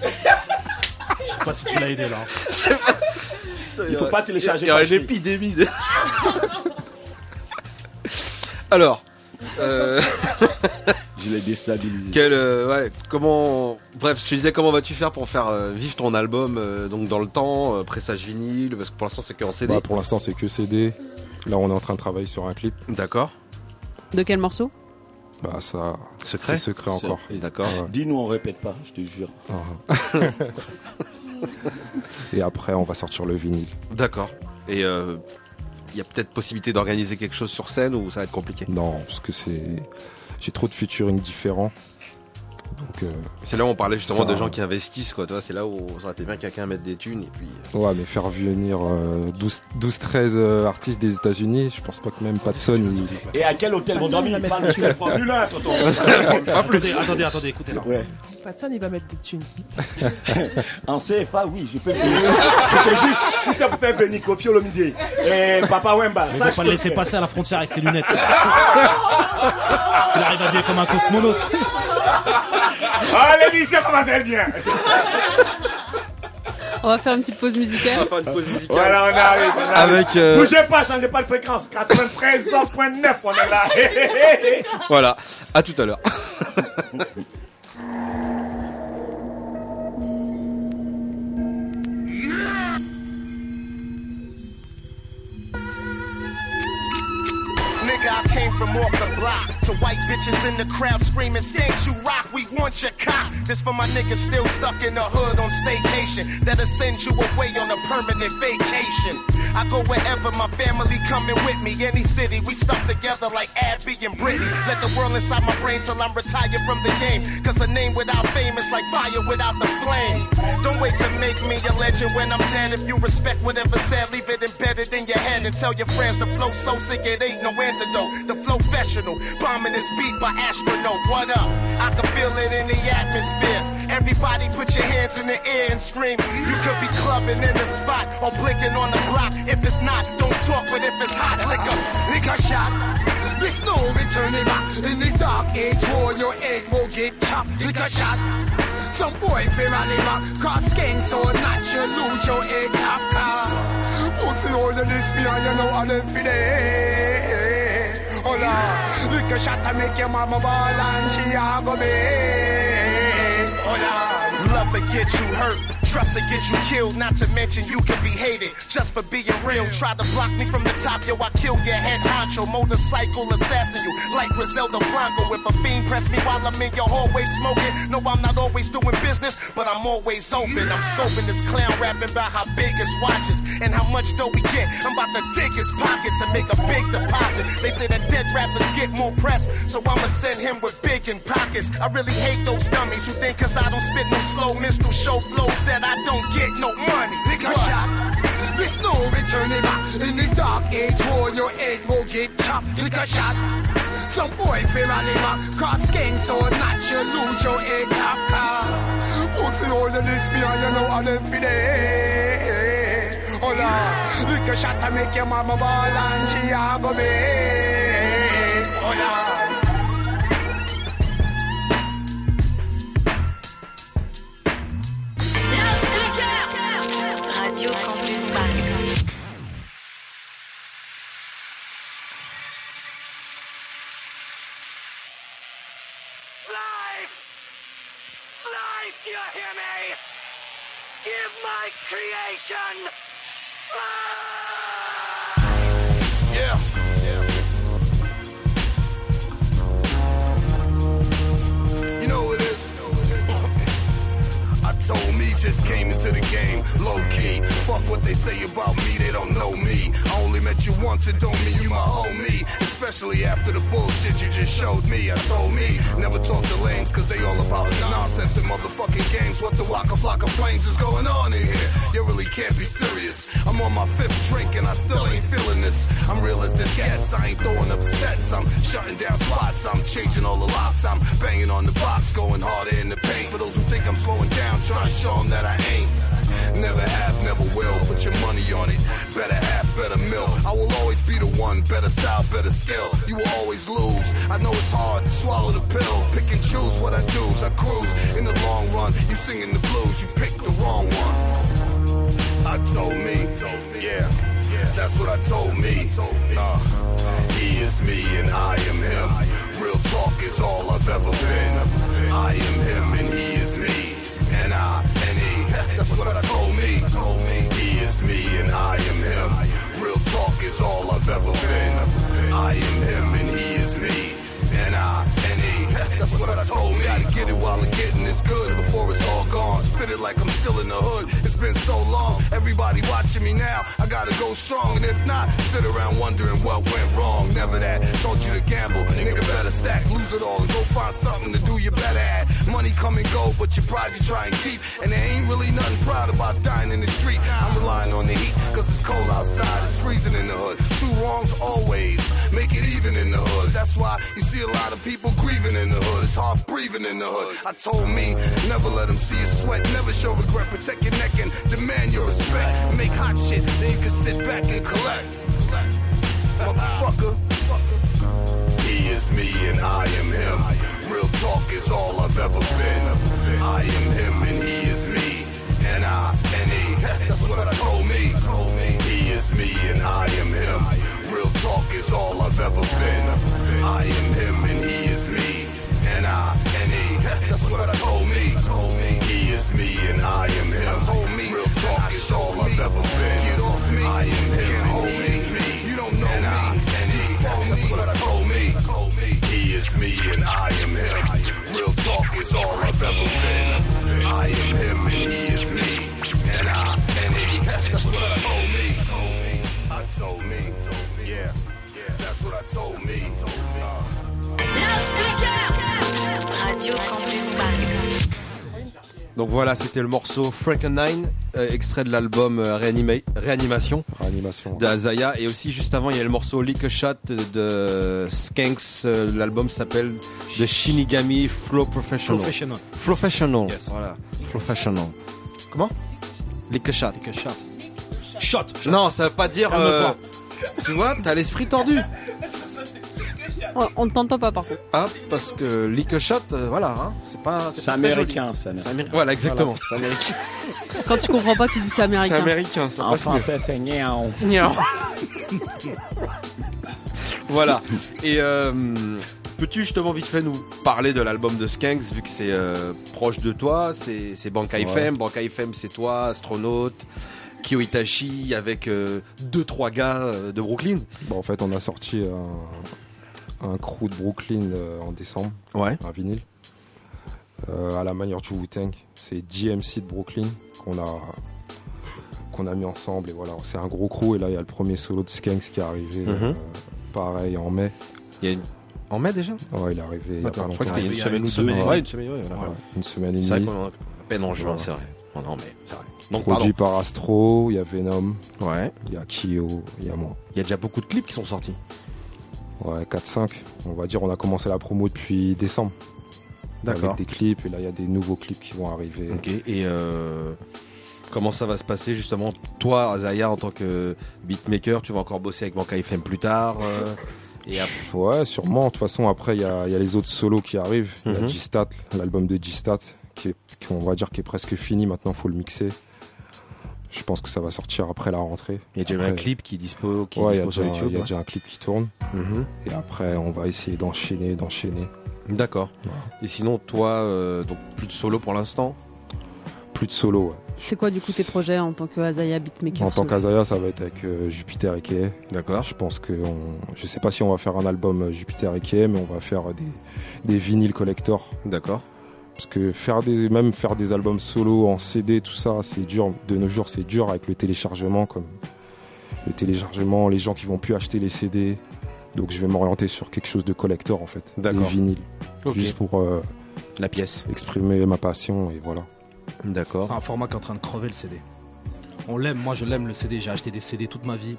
Je sais pas si tu l'as aidé là. Il faut pas télécharger. Il y une épidémie. de- Alors. euh, Je l'ai déstabilisé. Quel, euh, ouais, comment, bref, je te disais comment vas-tu faire pour faire euh, vivre ton album euh, donc dans le temps, euh, pressage vinyle, parce que pour l'instant c'est qu'en CD. Bah, pour l'instant, c'est que CD. Là, on est en train de travailler sur un clip. D'accord. De quel morceau? Bah, ça. Secret? C'est secret encore. D'accord. Ouais. Dis-nous, on répète pas, je te jure. Ah. Et après, on va sortir le vinyle. D'accord. Et il y a peut-être possibilité d'organiser quelque chose sur scène ou ça va être compliqué? Non, parce que c'est. J'ai trop de featuring différents. Donc. euh, C'est là où on parlait justement ça- de gens qui investissent, quoi. Toi, c'est là où ça aurait été bien que quelqu'un mette des thunes et puis. Ouais, mais faire venir euh, 12-13 euh, artistes des États-Unis, je pense pas que même Patson. Il... Et à quel hôtel vont dormir Ils parlent de quelle Formule 1, tonton. Attendez, attendez, attendez, écoutez là. Ouais. Patson, il va mettre des thunes. En CFA, oui, je peux venir. Je te jure, si ça peut faire venir Kofi Olomide et Papa Wemba, Mais ça je pas peux le laisser passer à la frontière avec ses lunettes. Il arrive à habiller comme un cosmonaute. Ah, l'émission commence à être bien. On va faire une petite pause musicale. On va faire une pause musicale. Voilà, on arrive. on arrive. Avec, euh, Bougez pas, changez pas de fréquence. 93.9, on est là. Voilà. À tout à l'heure. Nigga, I came from off the block to white bitches in the crowd screaming, Skanks, you rock, we want your cock. This for my niggas still stuck in the hood on staycation that'll send you away on a permanent vacation. I go wherever my family coming with me, any city, we stuck together like Abby and Britney. Let the world inside my brain till I'm retired from the game. Cause a name without fame is like fire without the flame. Don't wait to make me a legend when I'm dead. If you respect whatever said, leave it embedded in your head and tell your friends the flow so sick it ain't no antidote. The flow professional, this beat by astronaut. What up? I can feel it in the atmosphere. Everybody put your hands in the air and scream. You could be clubbing in the spot or blinking on the block. If it's not, don't talk, but if it's hot, lick a, lick a shot. There's no returning back in this dark age war. Your egg will get chopped. Lick a shot. Some boy rally back. Cause skin so not you lose your egg top car. Put the in this beer, you know them feel it. Hola, lick a shot to make your mama ball and she a go big. Hola, love to get you hurt. Trust to get you killed, not to mention you could be hated just for being real. Try to block me from the top, yo, I kill your head honcho. Motorcycle assassin you, like Griselda Blanco. If a fiend press me while I'm in your hallway smoking, no, I'm not always doing business, but I'm always open. I'm scoping this clown rapping about how big his watches and how much dough we get. I'm about to dig his pockets and make a big deposit. They say that dead rappers get more press, so I'ma send him with big in pockets. I really hate those dummies who think cause I don't spit no slow minstrel show flows that I don't get no money. Lick a shot. There's no returning back in this dark age war. Your head will get chopped. Lick a shot. Some boy feel a liver, cross skin so not you lose your egg top car. Put the oil in this beer, you know how them it. Hola, lick a shot to make your mama ball and she a go big. Hola. Radio Campus Paris. Life! Life, do you hear me? Give my creation life! Say about me, they don't know me. I only met you once, it don't mean you my homie. Especially after the bullshit you just showed me. I told me, never talk to lames, cause they all about nonsense and motherfucking games. What the waka flocka flames is going on in here? You really can't be serious. I'm on my fifth drink and I still ain't feeling this. I'm real as this gets, I ain't throwing up sets. I'm shutting down spots, I'm changing all the locks. I'm banging on the box, going harder in the paint. For those who think I'm slowing down, trying to show them that I ain't. Never have, never will. Put your money on it. Better half, better mill. I will always be the one. Better style, better skill. You will always lose. I know it's hard to swallow the pill. Pick and choose what I do. I cruise in the long run. You singing the blues. You picked the wrong one. I told me, yeah, that's what I told me. Uh, he is me and I am him. Real talk is all I've ever been. I am him and he is me, and I. That's what I told me. Told me He is me and I am him. Real talk is all I've ever been. I am him and he is me, and I. That's what I told me. Gotta get it while the getting is good before it's all gone. Spit it like I'm still in the hood. It's been so long. Everybody watching me now. I gotta go strong. And if not, sit around wondering what went wrong. Never that. Told you to gamble. Nigga better stack. Lose it all and go find something to do you better at. Money come and go, but your pride you try and keep. And there ain't really nothing proud about dying in the street. I'm relying on the heat, cause it's cold outside. It's freezing in the hood. Two wrongs always make it even in the hood. That's why you see a lot of people grieving in the hood. It's hard breathing in the hood. I told me, never let them see you sweat. Never show regret. Protect your neck and demand your respect. Make hot shit, then you can sit back and collect. Motherfucker. He is me and I am him. Real talk is all I've ever been. I am him and he is me. And I and he. That's what I told me. He is me and I am him. Real talk is all I've ever been. I am him and he. And I and he. That's what I told me. He is me and I am him. Told me. Real talk is all I've ever been. Get off me. I am him and he is me. You don't know and I and he. That's what I told me. He is me and I am him. Real talk is all I've ever been. I am him and he is me. And I and he. That's what I told me. I told me. Yeah. Yeah. That's what I told me. Uh, Radio Campus Paris. Donc voilà, c'était le morceau Frankenstein, euh, extrait de l'album euh, Réanima- Réanimation, Réanimation. d'Azaya. Et aussi, juste avant, il y a le morceau Lick a Shot de Skanks. Euh, L'album s'appelle The Shinigami Flow Professional. Professional. Professional. Yes. Voilà. Professional. Comment? Lick a Shot. Lick a Shot. Shot. Non, ça veut pas dire. euh, tu vois, t'as l'esprit tordu. On, on ne t'entend pas par contre. Ah, parce que Lick Shot, euh, voilà, hein, c'est pas. C'est américain, joli. c'est américain. C'est améri- Voilà, exactement. Voilà. C'est américain. Quand tu comprends pas, tu dis c'est américain. C'est américain, ça En passe français, c'est niao. Niao. voilà. Et euh, peux-tu justement vite fait nous parler de l'album de Skanks vu que c'est euh, proche de toi, c'est c'est Bankai Ouais. FM, Bankai FM c'est toi, Astronaute, Kyo Itachi avec euh, deux trois gars euh, de Brooklyn. Bon, en fait, on a sorti un, un crew de Brooklyn euh, en décembre, Ouais. un vinyle, euh, à la manière du Wu-Tang. C'est GMC de Brooklyn qu'on a, qu'on a mis ensemble. Et voilà, c'est un gros crew. Et là, il y a le premier solo de Skanks qui est arrivé, Mhm. euh, pareil, en mai. Il y a une- En mai déjà? Ouais, il est arrivé il y a D'accord, pas je crois que c'était une semaine ou deux. Ouais, une semaine, ouais, voilà. Ouais, une semaine et C'est vrai demie. qu'on est à peine en juin, Voilà. c'est vrai. Oh non, mais c'est vrai. Donc, Produit pardon. par Astro, il y a Venom, Ouais. il y a Kyo, il y a moi. Il y a déjà beaucoup de clips qui sont sortis. Ouais, 4-5. On va dire, on a commencé la promo depuis décembre. D'accord. Avec des clips, et là, il y a des nouveaux clips qui vont arriver. Ok, et euh, comment ça va se passer justement? Toi, Azaya, en tant que beatmaker, tu vas encore bosser avec Banka FM plus tard euh, et après- Ouais, sûrement. De toute façon, après, il y a, il y a les autres solos qui arrivent. Il y Mhm. a G-Stat, l'album de G-Stat, qui est, qui, on va dire, qui est presque fini. Maintenant, faut le mixer. Je pense que ça va sortir après la rentrée. Il y a déjà Après- un clip qui dispo, qui Ouais, dispo sur déjà- YouTube. Il y a déjà un clip qui tourne. Mhm. Et après, on va essayer d'enchaîner, d'enchaîner. D'accord. Et sinon, toi, euh, donc plus de solo pour l'instant Plus de solo, ouais. C'est quoi du coup tes projets en tant que Azaya Beatmaker En tant qu'Azaya, ça va être avec euh, Jupiter et Kay. D'accord. Je pense que on... je sais pas si on va faire un album euh, Jupiter et Kay, mais on va faire des, des vinyles collector. D'accord. Parce que faire des, même faire des albums solo en CD, tout ça, c'est dur. De nos jours, c'est dur avec le téléchargement, comme le téléchargement, les gens qui vont plus acheter les CD. Donc je vais m'orienter sur quelque chose de collector en fait, des D'accord. vinyles, Ok. juste pour euh, La pièce. exprimer ma passion et voilà. D'accord. C'est un format qui est en train de crever le CD. On l'aime, moi je l'aime le CD, j'ai acheté des CD toute ma vie.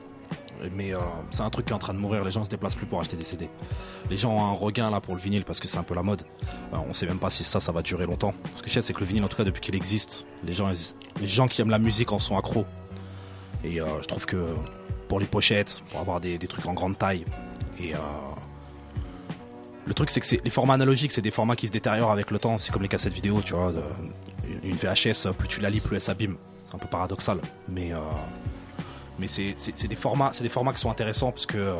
Mais euh, c'est un truc qui est en train de mourir, les gens se déplacent plus pour acheter des CD. Les gens ont un regain là pour le vinyle parce que c'est un peu la mode. Euh, on sait même pas si ça, ça va durer longtemps. Ce que je sais, c'est que le vinyle, en tout cas depuis qu'il existe, les gens, les gens qui aiment la musique en sont accros. Et euh, je trouve que pour les pochettes, pour avoir des, des trucs en grande taille, et euh, le truc c'est que les formats analogiques, c'est des formats qui se détériorent avec le temps. C'est comme les cassettes vidéo, tu vois. une VHS, plus tu la lis, plus elle s'abîme. C'est un peu paradoxal, mais mais c'est des formats, c'est des formats qui sont intéressants parce que euh,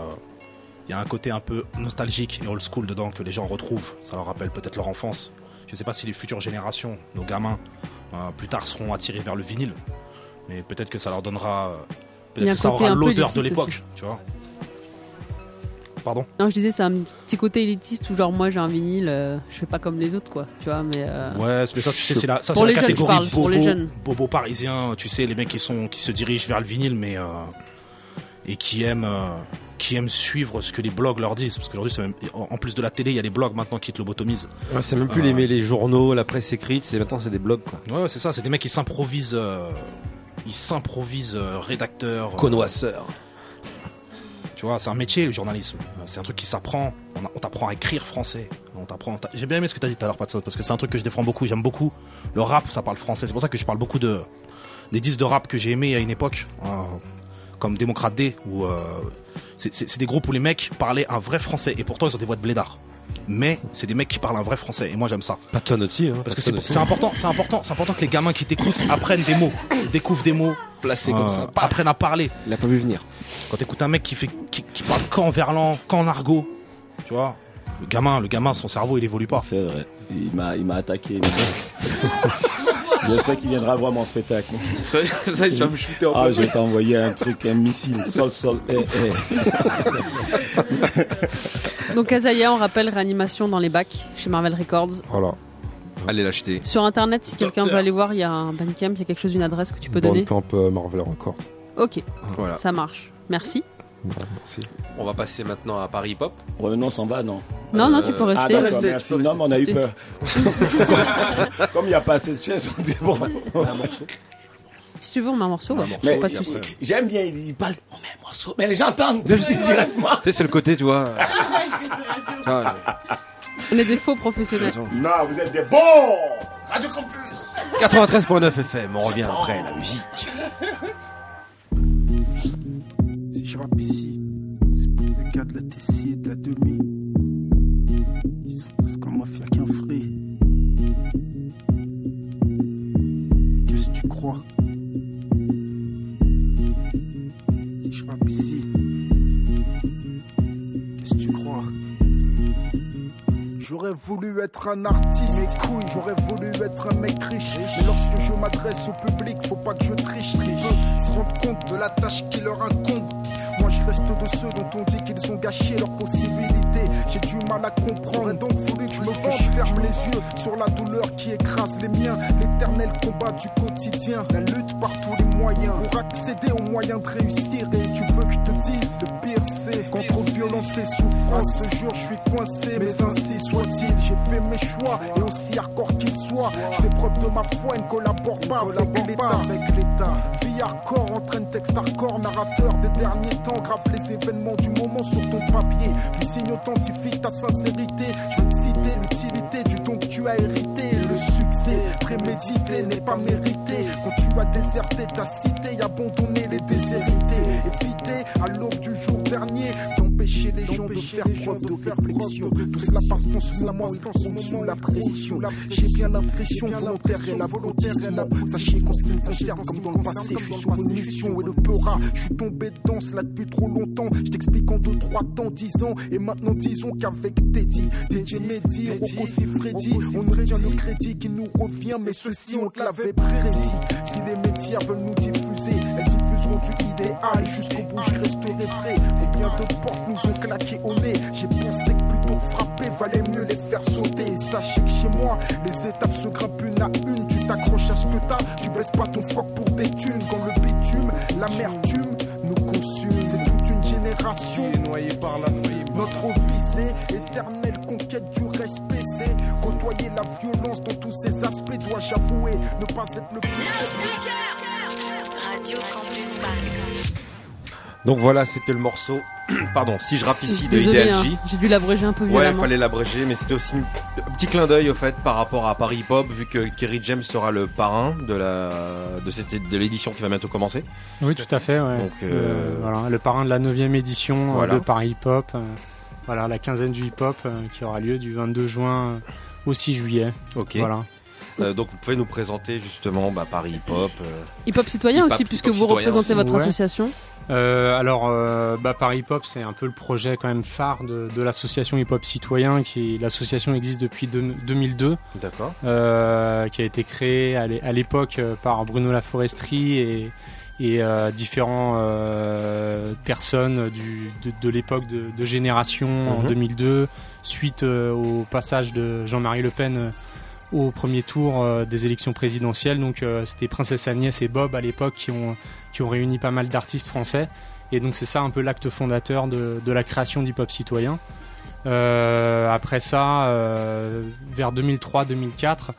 il y a un côté un peu nostalgique et old school dedans que les gens retrouvent. Ça leur rappelle peut-être leur enfance. Je sais pas si les futures générations, nos gamins, euh, plus tard seront attirés vers le vinyle, mais peut-être que ça leur donnera, euh, peut-être que ça aura l'odeur de l'époque, aussi. tu vois. Pardon. Non, je disais, c'est un petit côté élitiste où genre moi j'ai un vinyle, euh, je fais pas comme les autres quoi, tu vois, mais. euh, Ouais, mais ça, tu sais, c'est la, ça, Pour c'est la les jeunes, je catégorie parle, bobo, pour les jeunes. bobo parisien, tu sais, les mecs qui sont, qui se dirigent vers le vinyle, mais, euh, et qui aiment, euh, qui aiment suivre ce que les blogs leur disent. Parce qu'aujourd'hui, c'est même, en plus de la télé, il y a les blogs maintenant qui te lobotomisent. Ouais, c'est même plus Euh, les, les journaux, la presse écrite, c'est maintenant c'est des blogs quoi. Ouais, ouais, c'est ça, c'est des mecs qui s'improvisent, euh, ils s'improvisent euh, rédacteurs. euh, Connoisseurs. Tu vois, c'est un métier le journalisme. C'est un truc qui s'apprend. On, t'apprend à écrire français. On t'apprend. J'ai bien aimé ce que t'as dit tout à l'heure, Patson, parce que c'est un truc que je défends beaucoup. J'aime beaucoup le rap. Ça parle français. C'est pour ça que je parle beaucoup de des disques de rap que j'ai aimés à une époque, euh, comme Démocrate D, où euh, c'est- des groupes où les mecs parlaient un vrai français et pourtant ils ont des voix de blédard. Mais c'est des mecs qui parlent un vrai français et moi j'aime ça. Patton aussi, hein, Parce que c'est important, c'est important, c'est important que les gamins qui t'écoutent apprennent des mots, découvrent des mots, Placés comme ça. apprennent à parler. Il a pas vu venir. Quand t'écoutes un mec qui fait, qui, qui parle qu'en verlan, qu'en argot, tu vois, le gamin, le gamin, son cerveau, il évolue pas. C'est vrai. Il m'a, il m'a attaqué. J'espère qu'il viendra voir mon spectacle. Ça, ça, il va me shooter en Ah, je vais t'envoyer un truc, un missile, sol, sol, eh, eh. Donc Kazaya, on rappelle réanimation dans les bacs chez Marvel Records. Voilà. Allez l'acheter. Sur internet, si quelqu'un veut aller voir, il y a un Bandcamp, il y a quelque chose, une adresse que tu peux donner. Bandcamp euh, Marvel Records. Ok, Voilà. ça marche. Merci. Ouais, merci. On va passer maintenant à Paris Hip Hop. Revenons, on s'en va, non Non, non, tu peux Ah, rester. merci. tu peux Non, rester. mais on a eu peur. Comme il n'y a pas assez de chaises, on dit bon. Si tu veux, on met un morceau. ouais. Mais pas de souci. j'aime bien, il parle, on met un morceau. Mais les gens entendent directement. Tu sais, c'est le côté, tu vois. On est des faux professionnels. Non, vous êtes des bons Radio Campus 93.9 FM, on revient après la musique. Si je rappe ici, c'est pour les gars de la Tessie et de la demi. Ils sont presque en mafia qu'un free. Qu'est-ce que tu crois? J'aurais voulu être un artiste, mes couilles, j'aurais voulu être un mec riche. Mais lorsque je m'adresse au public, faut pas que je triche. S'ils veulent se rendre compte de la tâche qui leur incombe. Reste de ceux dont on dit qu'ils ont gâché leurs possibilités. J'ai du mal à comprendre. Donc voulu que je me venge. Je ferme les yeux sur la douleur qui écrase les miens. L'éternel combat du quotidien. La lutte par tous les moyens. Pour accéder aux moyens de réussir. Et tu veux que je te dise, le pire c'est contre violence et souffrance. Ce jour je suis coincé, mais ainsi soit-il. J'ai fait mes choix et aussi hardcore qu'ils soient. Je fais preuve de ma foi et ne collabore pas. Avec l'État. Vie hardcore entraîne texte hardcore, narrateur des derniers temps. Les événements du moment sur ton papier. Puis signe authentifie ta sincérité. Je veux te citer l'utilité du don que tu as hérité. Le succès prémédité n'est pas mérité. Quand tu as déserté ta cité abandonné les déshérités. Éviter à l'aube du jour dernier d'empêcher les gens de faire preuve de réflexion. Tout cela parce qu'en ce moment, ils sont sous la pression. J'ai bien l'impression volontaire et l'abrutissement. Sachez qu'en ce qui me concerne, comme dans le passé, je suis sur une mission et le peura. Je suis tombé dedans cela depuis trop longtemps. Je t'explique en deux, trois temps, dix ans. Et maintenant, disons qu'avec Teddy, DJ Mehdi, Rocco Freddy, on nous tient le crédit qui nous revient. Mais ceci, on te l'avait prédit. Si les médias veulent nous elles diffuseront du idéal jusqu'au bout. Je resterai vrai. Combien de portes nous ont claqué au nez? J'ai pensé que plutôt que frapper valait mieux les faire sauter. Et sachez que chez moi. Les étapes se grimpent une à une, tu t'accroches à ce que t'as, tu baisses pas ton froc pour des thunes. Quand le bitume, l'amertume nous consume, c'est toute une génération noyée par la fibre. Notre vie c'est éternelle conquête du respect, c'est côtoyer la violence dans tous ses aspects. Dois-je avouer, ne pas être le plus. Radio Campus Paris. Donc voilà, c'était le morceau. Pardon, si je rappe ici de IDLG. hein, j'ai dû l'abréger un peu Ouais, violemment. fallait l'abréger, mais c'était aussi un petit clin d'œil au fait par rapport à Paris Hip Hop, vu que Kerry James sera le parrain de la de cette de l'édition qui va bientôt commencer. Oui, tout à fait. Ouais. Donc, euh, Euh, voilà, le parrain de la 9 édition euh, Voilà. de Paris Hip Hop. euh, voilà, la quinzaine du hip hop euh, qui aura lieu du 22 juin au 6 juillet. Ok. Voilà. Euh, donc vous pouvez nous présenter justement bah, Paris Hip Hop. euh, Hip Hop citoyen Hip-hop- aussi, puisque vous représentez aussi. votre Ouais. association. Euh, alors, euh, bah, Paris Hip Hop, c'est un peu le projet quand même phare de, de l'association Hip Hop Citoyen. Qui l'association existe depuis deux- 2002. D'accord. Euh, qui a été créée à l'é- à l'époque par Bruno Laforesterie et, et euh, différents euh, personnes du, de, de l'époque de, de Génération en Mhm. 2002, suite euh, au passage de Jean-Marie Le Pen euh, au premier tour euh, des élections présidentielles. Donc euh, c'était Princesse Agnès et Bob à l'époque qui ont, réuni pas mal d'artistes français. Et donc c'est ça un peu l'acte fondateur de, la création d'hip-hop citoyen. Euh, après ça, vers 2003-2004,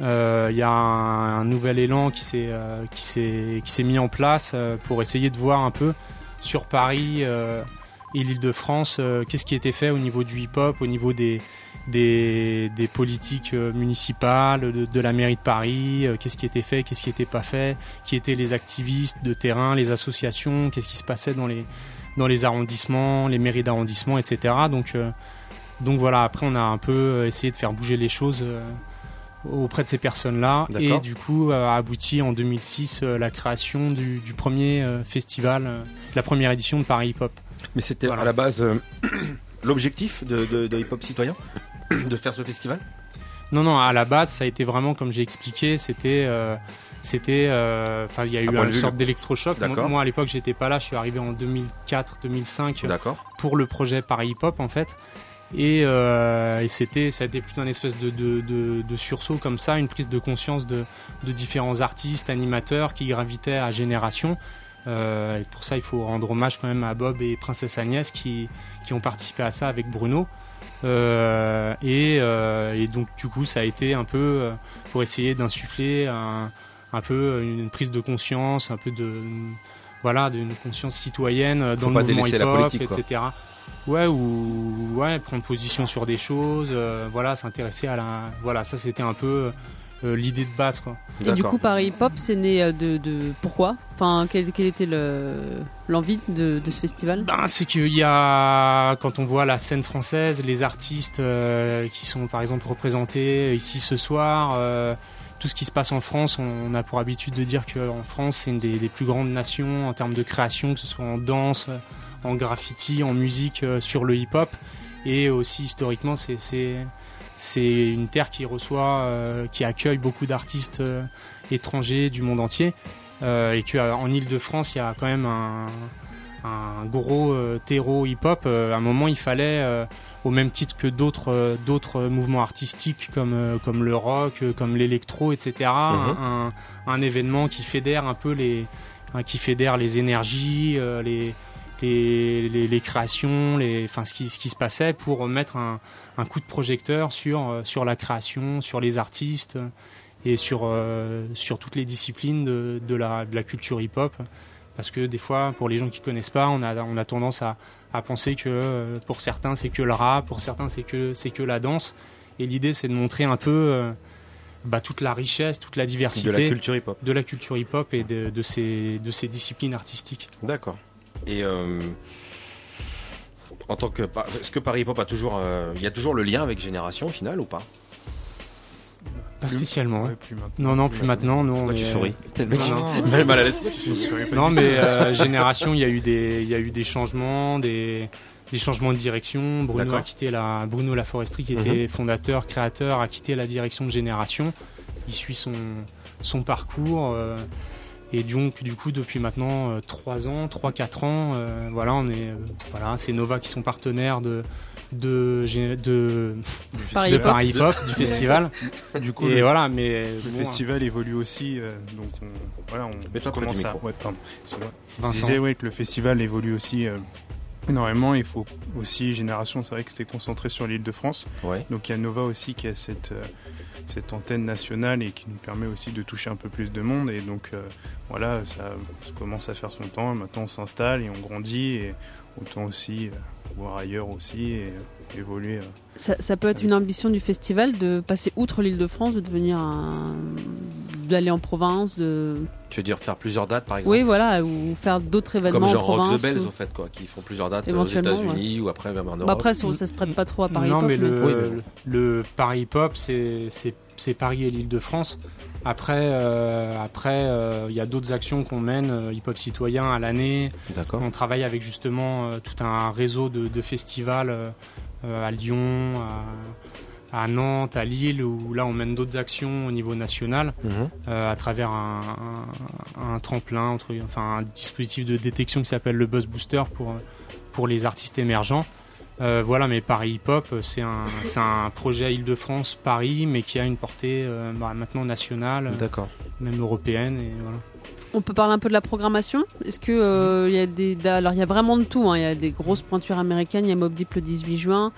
euh, il y a un, nouvel élan qui s'est mis en place pour essayer de voir un peu sur Paris et l'Île-de-France euh, qu'est-ce qui était fait au niveau du hip-hop, au niveau des des, des politiques euh, municipales, de, de la mairie de Paris, euh, qu'est-ce qui était fait, qu'est-ce qui n'était pas fait, qui étaient les activistes de terrain, les associations, qu'est-ce qui se passait dans les dans les arrondissements, les mairies d'arrondissement, etc. Donc euh, donc voilà, après on a un peu essayé de faire bouger les choses euh, auprès de ces personnes-là. Et du coup euh, a abouti en 2006 euh, la création du, du premier festival, la première édition de Paris Hip Hop. Mais c'était à la base euh, l'objectif de, de- de Hip Hop citoyen de faire ce festival? Non, non, à la base, ça a été vraiment, comme j'ai expliqué, c'était. euh, c'était euh, enfin il y a eu une sorte le- d'électrochoc moi, moi, à l'époque j'étais pas là je suis arrivé en 2004 2005 D'accord. pour le projet Paris Hip Hop en fait et, euh, et c'était ça a été plutôt une espèce de, de, de, de sursaut comme ça une prise de conscience de, différents artistes animateurs qui gravitaient à génération et pour ça il faut rendre hommage quand même à Bob et Princesse Agnès qui, qui ont participé à ça avec Bruno euh, et, euh, et donc du coup ça a été un peu euh, pour essayer d'insuffler un, un peu une prise de conscience, un peu de voilà, d'une conscience citoyenne euh, Faut dans pas le mouvement hip-hop, quoi. etc. Ouais ou ouais prendre position sur des choses, euh, voilà s'intéresser à la voilà ça c'était un peu euh, l'idée de base quoi. Et du coup, Paris Hip Hop, c'est né euh, de, de pourquoi? Enfin, quelle, quelle était le- l'envie de, de ce festival? Ben, c'est qu'il y a, quand on voit la scène française, les artistes euh, qui sont par exemple représentés ici ce soir, euh, tout ce qui se passe en France, on, on a pour habitude de dire qu'en France c'est une des, des plus grandes nations en termes de création, que ce soit en danse, euh, en graffiti, en musique, euh, sur le hip-hop. Et aussi historiquement, c'est- c'est une terre qui reçoit, euh, qui accueille beaucoup d'artistes euh, étrangers du monde entier. Euh, et qu'en Ile-de-France, il y a quand même un, un gros euh, terreau hip-hop. Euh, à un moment, il fallait, euh, au même titre que d'autres d'autres mouvements artistiques comme, comme le rock, comme l'électro, etc., un, un événement qui fédère un peu les, hein, qui fédère les énergies, euh, les, les, les, les créations, les, enfin, ce, qui, ce qui se passait pour mettre un, un coup de projecteur sur, euh, sur la création, sur les artistes euh, et sur, euh, sur toutes les disciplines de, de, la, de la culture hip-hop. Parce que des fois, pour les gens qui connaissent pas, on a, on a tendance à, à penser que euh, pour certains c'est que le rap, pour certains c'est que, c'est que la danse. Et l'idée c'est de montrer un peu euh, bah, toute la richesse, toute la diversité De la culture hip-hop. de la culture hip-hop et de, de, ces, de ces disciplines artistiques. D'accord. Et euh, en tant que, est-ce que Paris Hip Hop a toujours, euh, il y a toujours le lien avec Génération au final ou pas? Pas spécialement. Ouais, plus maintenant. Non, non, plus, Plus maintenant. non. Pourquoi tu mais- souris T'es le mec mal à l'esprit, Non, mais euh, Génération, il y a eu des, il y a eu des changements, des, des changements de direction. Bruno a quitté la, Bruno Laforesterie, qui était Mhm. fondateur, créateur, a quitté la direction de Génération. Il suit son, son parcours. euh, Et donc, du coup, depuis maintenant 3 ans, 3-4 ans, euh, voilà, on est, euh, voilà, c'est Nova qui sont partenaires de, de, de, Paris de Hip Hop. Paris Hip Hop, du festival. Du coup, et le, voilà, mais le bon, festival évolue aussi, euh, donc on, voilà, on commence à. Ouais, pardon. excuse-moi. Je Vincent. disais ouais, que le festival évolue aussi euh, énormément. Il faut aussi Génération, c'est vrai que c'était concentré sur l'île de France. Ouais. Donc il y a Nova aussi qui a cette euh, cette antenne nationale et qui nous permet aussi de toucher un peu plus de monde. Et donc euh, voilà, ça, ça commence à faire son temps. Maintenant on s'installe et on grandit et autant aussi euh, voir ailleurs aussi et euh, évoluer. euh. Ça, ça peut être une ambition du festival de passer outre l'île de France, de devenir un... d'aller en province, de Tu veux dire faire plusieurs dates par exemple oui voilà, ou faire d'autres événements Comme en genre Rock the Bells ou- au fait quoi, qui font plusieurs dates aux États-Unis ou après même en Europe. Bah après, ça, ça se prête pas trop à Paris non, Hip Hop, mais le, Oui, mais bon. le Paris Hip Hop, c'est c'est- Paris et l'Île-de-France. Après, euh, après, euh, il y a d'autres actions qu'on mène, euh, Hip Hop citoyen à l'année. D'accord. On travaille avec justement euh, tout un réseau de, de festivals à Lyon, à, à Nantes, à Lille, où là on mène d'autres actions au niveau national Mhm. à travers un, un- un tremplin, entre, enfin un dispositif de détection qui s'appelle le Buzz Booster pour, pour les artistes émergents. Euh, voilà, mais Paris Hip Hop, c'est un, c'est un projet Île-de-France, Paris, mais qui a une portée euh, bah, maintenant nationale, euh, D'accord. même européenne. Et voilà. On peut parler un peu de la programmation? Est-ce que euh, il y a des alors il y a vraiment de tout. hein. Il y a des grosses pointures américaines. Il y a Mob Deep le 18 juin.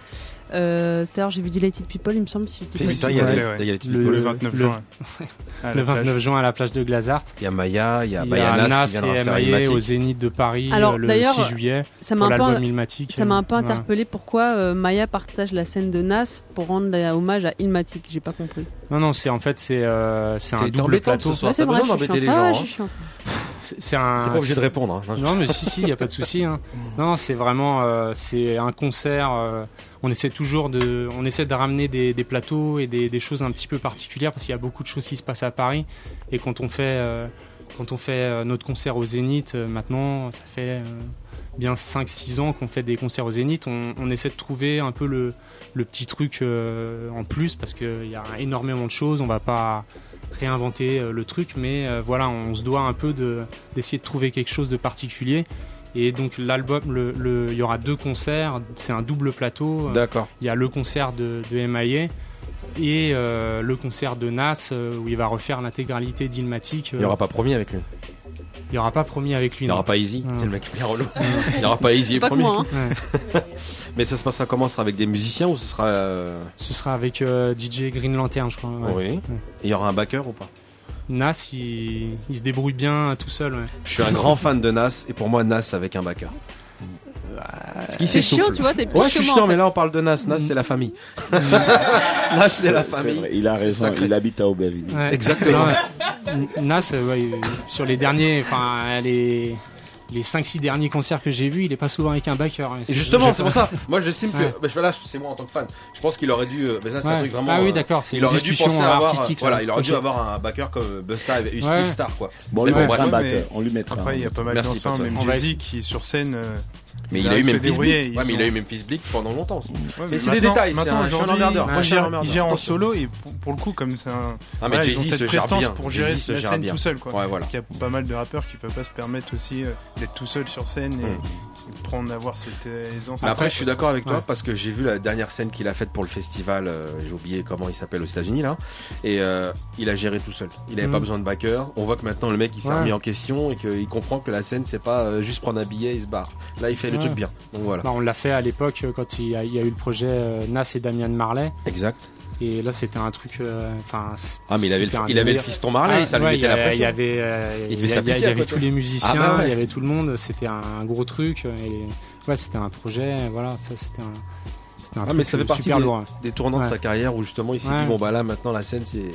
Euh, à l'heure, j'ai vu Dilated People, il me semble. Si c'est ça, il y a, il y Le- people. le 29 le- juin. Le la plage. 29 juin à la plage de Glazart. Il y a Maya, il y a, Il y il y a qui viendra et Ilmatic. au Zénith de Paris Alors, euh, le d'ailleurs, 6 juillet ça pour m'a un peu- l'album Ilmatic. Ça m'a un peu Voilà. interpellé pourquoi euh, Maya partage la scène de Nas pour rendre euh, hommage à Ilmatic. J'ai pas compris. Non, non, c'est en fait c'est euh, c'est un double plateau. ce soir. Ouais, c'est T'as vrai, besoin je suis d'embêter les gens. C'est un. T'es pas obligé de répondre. hein. Non, mais si, si, il n'y a pas de souci. hein. Non, c'est vraiment, euh, c'est un concert. euh, on essaie toujours de, on essaie de ramener des, des plateaux et des, des choses un petit peu particulières parce qu'il y a beaucoup de choses qui se passent à Paris. Et quand on fait, euh, quand on fait notre concert au Zénith, maintenant, ça fait bien 5-6 ans qu'on fait des concerts au Zénith. On, on essaie de trouver un peu le, le petit truc euh, en plus parce qu'il y a énormément de choses. On va pas réinventer euh, le truc, mais euh, voilà, on se doit un peu de- d'essayer de trouver quelque chose de particulier. Et donc l'album, le- le- il y aura deux concerts, c'est un double plateau. D'accord. Il y a le concert de, de MIA et euh, le concert de Nas euh, où il va refaire l'intégralité d'Ilmatic. Il n'y aura pas promis avec lui. Il n'y aura pas promis avec lui. Il n'y aura pas Easy. C'est le mec bien relou. Il n'y aura pas Easy et Pas moi, hein. Ouais. Mais ça se passera comment? Ce sera avec des musiciens ou ce sera. euh, Ce sera avec euh, DJ Green Lantern, je crois. ouais. Oui. Ouais. Et il y aura un backer ou pas? Nas, il, il se débrouille bien tout seul. ouais. Je suis un grand fan de Nas et pour moi Nas avec un backer. Qu'il C'est chiant, tu vois, t'es Ouais, je que suis chiant, en mais là on parle de Nas. Nas c'est la famille. Nas c'est la famille. il a raison, il habite à Aubervilliers. Ouais. Exactement. Ouais. Nas, euh, ouais, euh, sur les derniers, enfin les, les 5-6 derniers concerts que j'ai vus, il est pas souvent avec un backer. Et justement, c'est pour ça. Moi, j'estime que, Ouais. bah, voilà, c'est moi en tant que fan. Je pense qu'il aurait dû. euh, ça, c'est un Ouais. truc vraiment. Ah oui, euh, d'accord, c'est Il une aurait dû penser à avoir. artistique, Voilà, là. il aurait dû avoir un backer comme Busta et Ouais. Steve Star, quoi. Bon, on lui bon, bref. un backer, on lui mettra. Après, il y a pas mal Patton. même Jay-Z qui sur scène. euh, Mais il a eu Memphis Bleak. Ouais, mais il a eu ont- Memphis Bleak pendant longtemps Mais c'est des détails, c'est maintenant, un emmerdeur. Moi, il emmerdeur. gère en solo et pour, le coup, comme c'est un. Ah, ils ont Jay-Z cette se gère prestance bien. pour gérer la scène tout seul. Quoi. Ouais, voilà. Donc, Il y a pas mal de rappeurs qui peuvent pas se permettre aussi euh, d'être tout seul sur scène Mm. de prendre, avoir cette aisance. Mais après, je suis d'accord avec toi ouais. parce que j'ai vu la dernière scène qu'il a faite pour le festival. euh, j'ai oublié comment il s'appelle aux États-Unis là. Et euh, il a géré tout seul. Il avait Mm. pas besoin de backer. On voit que maintenant le mec il s'est Ouais. remis en question et qu'il comprend que la scène c'est pas euh, juste prendre un billet et se barre. Là, il fait le truc bien. Donc voilà. Bah, on l'a fait à l'époque quand il y, a, il y a eu le projet Nas et Damian Marley. Exact. Et là, c'était un truc. euh, Enfin. Ah, mais il avait le, il avait le fiston Marley, Ah, ça lui ouais, mettait il y la pression. Il y avait, euh, Il il devait y a- s'appliquer il y avait tous les musiciens, Ah bah ouais. il y avait tout le monde. C'était un gros truc. Et ouais, c'était un projet. Voilà, ça, c'était un. C'était un Ah, truc mais ça fait euh, partie super des, lourd. des tournants de Ouais. sa carrière où justement il s'est dit bon bah là maintenant la scène c'est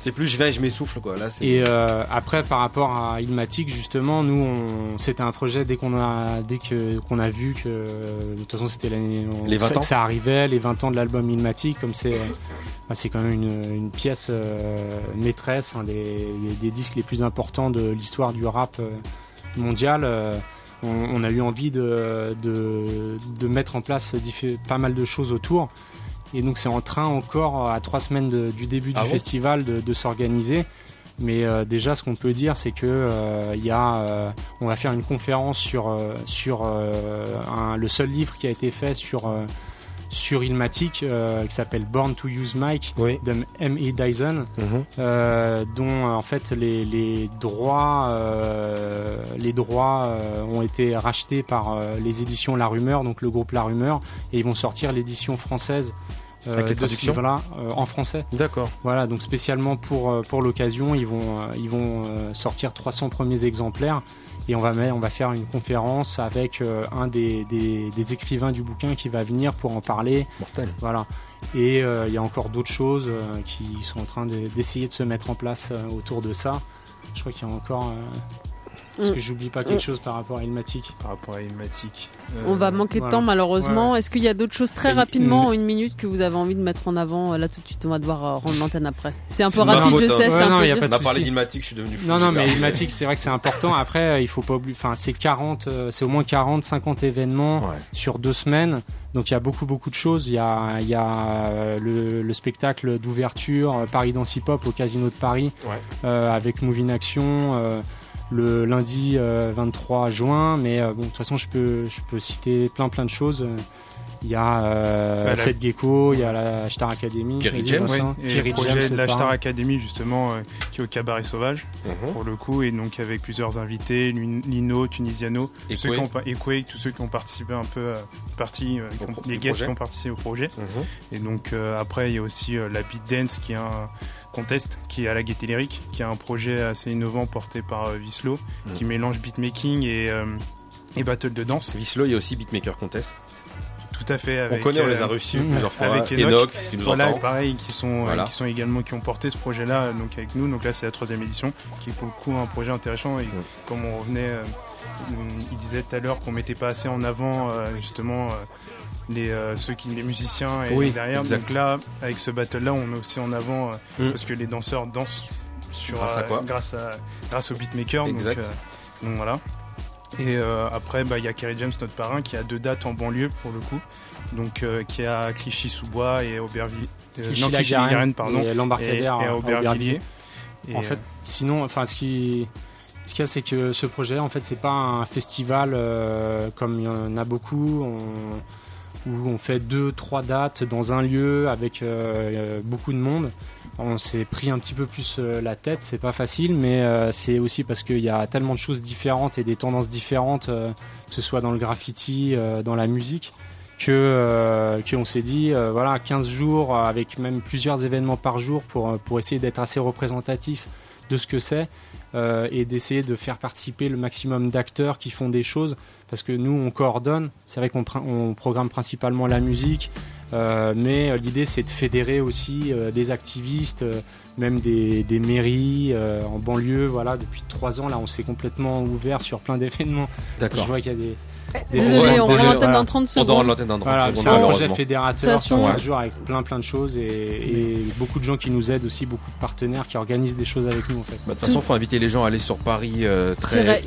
c'est plus je vais je m'essouffle quoi. Là Et euh, après, par rapport à Ilmatic, justement, nous, on... c'était un projet dès qu'on a, dès que qu'on a vu que, de toute façon, c'était l'année, on- Les 20 ça- ans. ça arrivait, les 20 ans de l'album Ilmatic, comme c'est, bah, c'est quand même une, une pièce euh, maîtresse, un des, des disques les plus importants de l'histoire du rap euh, mondial. euh, on, on a eu envie de, de, de mettre en place pas mal de choses autour. Et donc c'est en train encore, à trois semaines de- du début Ah du bon festival, de, de s'organiser. Mais euh, déjà, ce qu'on peut dire, c'est que euh, y a, euh, on va faire une conférence sur sur un- le seul livre qui a été fait sur sur Ilmatic, qui s'appelle Born to Use Mike de M.E. Dyson, Mhm. dont en fait les, les droits les droits ont été rachetés par les éditions La Rumeur, donc le groupe La Rumeur, et ils vont sortir l'édition française. Euh, Avec les de ce traductions livre-là euh, en français. D'accord. Voilà, donc spécialement pour, euh, pour l'occasion, ils vont, ils vont sortir 300 premiers exemplaires et on va, on va faire une conférence avec euh, un des, des, des écrivains du bouquin qui va venir pour en parler. Mortel. Voilà. Et euh, il y a encore d'autres choses euh, qui sont en train de- d'essayer de se mettre en place autour de ça. Je crois qu'il y a encore. Euh, Est-ce Mm. que j'oublie pas quelque Mm. chose par rapport à Ilmatic Par rapport à Ilmatic. On va manquer de temps malheureusement. Est-ce qu'il y a d'autres choses très rapidement, Mm. en une minute, que vous avez envie de mettre en avant Là tout de suite, on va devoir euh, rendre l'antenne après. C'est un peu Non, rapide, je non, sais. c'est ouais, un non, peu y a pas de On a parlé d'Ilmatic, je suis devenu fou. Non, non, mais. Ilmatic, c'est vrai que c'est important. Après, euh, il faut pas oublier. Enfin, c'est 40, euh, c'est au moins 40, 50 événements sur deux semaines. Donc il y a beaucoup, beaucoup de choses. Il y a, il y a euh, le, le spectacle d'ouverture euh, Paris Dance Hip Hop au Casino de Paris Ouais. euh, avec Move in Action. euh, le lundi euh, 23 juin, mais euh, bon, de toute façon, je peux, je peux citer plein, plein de choses. Il y a euh, Bah, la- Seth Gecko, il y a la Star Academy, Kerry James, James, et le projet James, de la Star. Academy justement euh, qui est au Cabaret Sauvage Mhm. pour le coup et donc avec plusieurs invités Lin- Lino, Tunisiano, Et ceux qui Quake. ont, pa- et Quake, tous ceux qui ont participé un peu, euh, partie, euh, qui ont- les guests projet. qui ont participé au projet. Mhm. Et donc euh, après il y a aussi euh, la Beat Dance qui est un contest qui est à la Gaieté Lyrique, qui est un projet assez innovant porté par euh, Vislo, Mhm. qui mélange beatmaking et euh, et battle de danse. Vislo, il y a aussi Beatmaker Contest. Tout à fait. On Avec, connaît, on les a euh, reçus plusieurs fois. Avec Enoch, Enoch, qu'il nous voilà, entend. pareil, qui sont, euh, Voilà. qui sont également qui ont porté ce projet-là, donc avec nous. Donc là, c'est la troisième édition, qui est pour le coup un projet intéressant. Et comme on revenait, euh, il disait tout à l'heure qu'on mettait pas assez en avant justement les euh, ceux qui les musiciens et Oui, derrière. exact. Donc là, avec ce battle-là, on met aussi en avant euh, Mm. parce que les danseurs dansent sur Grâce à quoi grâce à grâce au beatmaker. Exact. donc voilà. Et euh, après, bah, il y a Kerry James, notre parrain, qui a deux dates en banlieue pour le coup. Donc, euh, qui est à Clichy-sous-Bois et Aubervilliers. euh, Clichy-la-Garenne Clichy-la-Garenne, pardon. et l'embarcadère Et, et à à Aubervilliers. Et, en euh, fait, sinon, enfin, ce qui, ce qu'il y a, c'est que ce projet, en fait, c'est pas un festival euh, comme il y en a beaucoup, on- où on fait deux, trois dates dans un lieu avec euh, euh, beaucoup de monde. On s'est pris un petit peu plus euh, la tête, c'est pas facile, mais euh, c'est aussi parce qu'il y a tellement de choses différentes et des tendances différentes, euh, que ce soit dans le graffiti, dans la musique, que qu'on s'est dit voilà 15 jours avec même plusieurs événements par jour pour pour essayer d'être assez représentatif de ce que c'est et d'essayer de faire participer le maximum d'acteurs qui font des choses parce que nous on coordonne. C'est vrai qu'on on programme principalement la musique mais euh, l'idée c'est de fédérer aussi euh, des activistes euh, même des, des mairies euh, en banlieue voilà depuis trois ans là on s'est complètement ouvert sur plein d'événements D'accord. je vois qu'il y a des Désolé, on rend l'antenne dans 30 On secondes. rend l'antenne dans 30 voilà, secondes, c'est un projet fédérateur sur toute 15 façon, jours avec plein plein de choses et, et beaucoup de gens qui nous aident aussi, beaucoup de partenaires qui organisent des choses avec nous en fait. Bah, de toute façon, il faut inviter les gens à aller sur paris euh,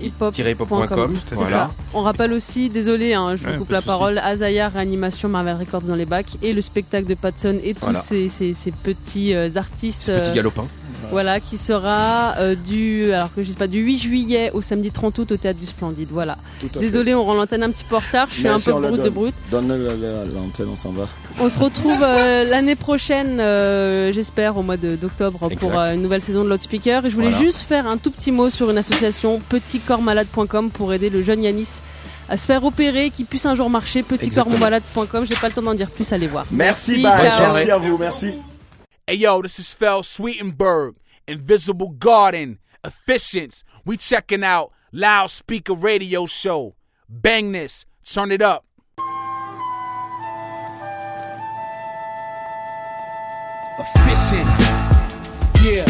hip-hop.com. Voilà. On rappelle aussi, désolé, hein, je vous Ouais, coupe la parole, Azaya Réanimation Marvel Records dans les bacs et le spectacle de Patson et tous Voilà. ces, ces- ces petits euh, artistes. Ces petits euh, galopins. Voilà, qui sera euh, du, alors que je sais pas, du 8 juillet au samedi 30 août au théâtre du Splendide. Voilà. Désolé, on rend l'antenne un petit peu en retard. Je suis Merci, un peu brute de donne. brute. Donne-le l'antenne, on s'en va. On se retrouve euh, l'année prochaine, euh, j'espère, au mois de- d'octobre pour euh, une nouvelle saison de Loudspeaker. Et je voulais Voilà. juste faire un tout petit mot sur une association petitcorpsmalade.com pour aider le jeune Yanis à se faire opérer, qu'il puisse un jour marcher. Petitcorpsmalade.com. J'ai pas le temps d'en dire plus, allez voir. Merci, bye. ciao. Merci à vous, merci. Hey yo, this is Fel Sweetenberg, Invisible Garden, Efficients. We checking out Loudspeaker Radio Show. Bang this, turn it up. Efficients, yeah.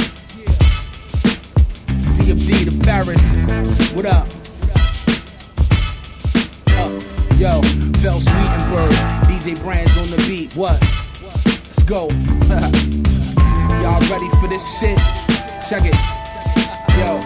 CFD the Ferris, what up? Uh, yo, Fel Sweetenberg, DJ Brands on the beat, what? Let's go. Y'all ready for this shit? Check it. Yo,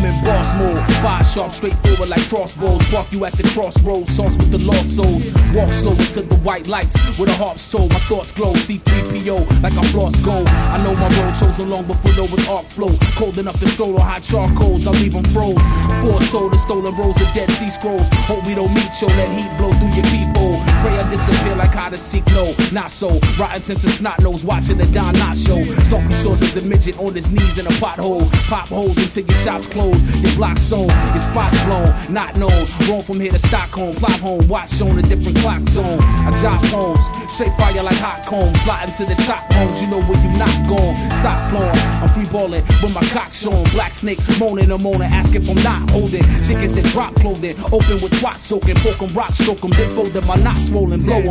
I'm in boss mode. Five sharp, straightforward like crossbows. Park you at the crossroads, sauce with the lost souls. Walk slow into the white lights with a harp soul. My thoughts glow, C3PO like I floss gold. I know my road chosen long before there was arc flow. Cold enough to stroll on hot charcoals, I leave them froze. Four told the stolen rolls of Dead Sea Scrolls. Hope we don't meet, yo, let heat blow through your people. Pray I disappear like how to seek no, not so. Rotten since a snot nose watching the Don Knotts show. Stalking shoulders a midget on his knees in a pothole. Pop holes until your shop's closed. Your block's sewn, your spot's blown, not known. Roam from here to Stockholm, plot home, watch on a different clock zone. I drop homes, straight fire like hot combs. Sliding to the top homes, you know where you not going. Stop flowing, I'm free balling with my cock showing. Black snake moaning and moaning, asking if I'm not holding. Chickens that drop clothing, open with twat soaking, poke 'em, rock stroke 'em, then fold 'em, my knot swollen, blow 'em.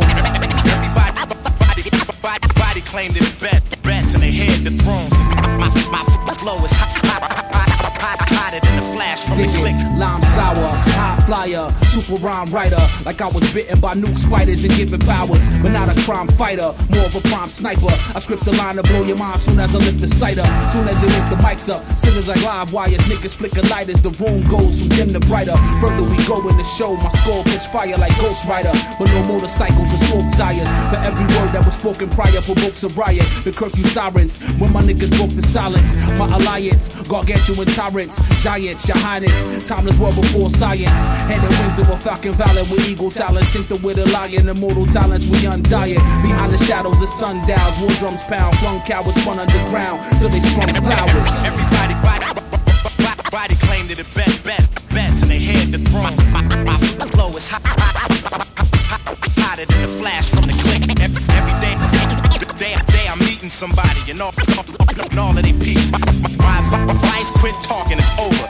Body, body it best, best and they head the thrones. My, my flow is hot, hot, hot, hot, hotter than the flash from the click. lime sour, high flyer, super rhyme writer. Like I was bitten by nuke spiders and given powers, but not a crime fighter, more of a prime sniper. I script the line to blow your mind soon as I lift the sight up. Soon as they lift the mics up, as like live wires, niggas flicker lighters. The room goes from dim to brighter. Further we go in the show, my skull pitch fire like Ghost Rider. But no motorcycles or smoke tires. For every word that was spoken prior provokes a riot. The curfew sirens, when my niggas broke the silence. My alliance, gargantuan tyrants, giants, your highness. Timeless world before science. Hand the wings of a falcon valor with eagle talent. Synced with a lion, immortal talents, we undying. Behind the shadows of sundials, war drums pound. Flung cowards spun underground, so they sprung flowers. Everybody, body, body, claimed it the best, best, best, and they head the thrones. My, my flow is hot, hot, hot, hot, hotter than the flash somebody, and all, and all of they peeps. My, my advice, quit talking, it's over.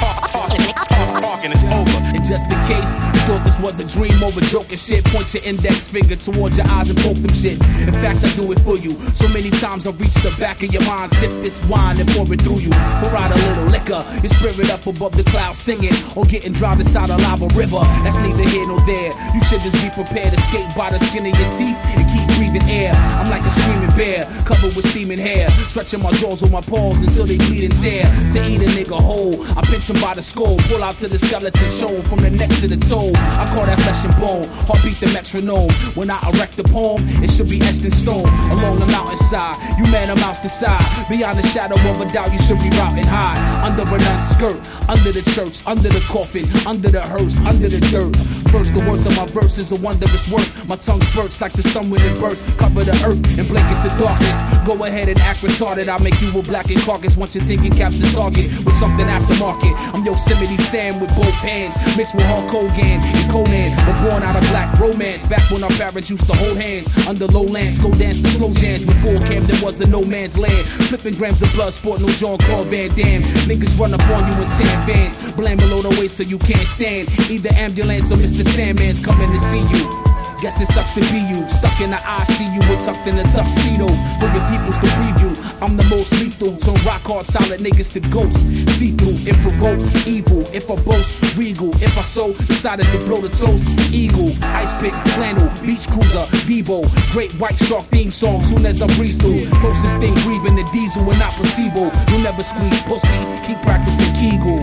Talk, talking, talk, talking, it's over. And just in case you thought this was a dream over joking shit, point your index finger towards your eyes and poke them shits. In fact, I do it for you. So many times I reach the back of your mind, sip this wine and pour it through you. Pour out a little liquor, your spirit up above the clouds singing, or getting drowned inside a lava river. That's neither here nor there. You should just be prepared to skate by the skin of your teeth and keep breathing air. I'm like a screaming bear, covered with steaming hair, stretching my jaws with my paws until they bleed and tear. To eat a nigga whole, I pinch him by the skull, pull out to the skeleton shown from the neck to the toe. I call that flesh and bone, heartbeat the metronome. When I erect the poem, it should be etched in stone along the mountainside. You man a mouse decide, beyond the shadow of a doubt, you should be routing high. Under a nun skirt, under the church, under the coffin, under the hearse, under the dirt. First, the worth of my verse is a wondrous work. My tongue spurts like the sun when it bursts. Cover the earth in blankets of darkness. Go ahead and act retarded. I'll make you a black and carcass once you're thinking capture the target with something aftermarket. I'm Yosemite Sam with both hands, mixed with Hulk Hogan and Conan. But born out of black romance. Back when our parents used to hold hands under lowlands, go dance to slow jams. Before Cam, there was a no man's land. Flipping grams of blood, sporting no Jean Claude Van Damme. Niggas run up on you in 10 vans, blame below the waist so you can't stand. Either ambulance or Mr. Sandman's coming to see you. Guess it sucks to be you. Stuck in the ICU with tucked in a tuxedo. For your peoples to preview. I'm the most lethal. Turn rock hard solid niggas to ghosts. See through if provoke evil. If I boast regal. If I so decided to blow the toast. Eagle, ice pick, flannel, beach cruiser, Debo. Great white shark theme song. Soon as I breeze through. Closest thing breathing the diesel and not placebo. You'll never squeeze pussy. Keep practicing Kegel.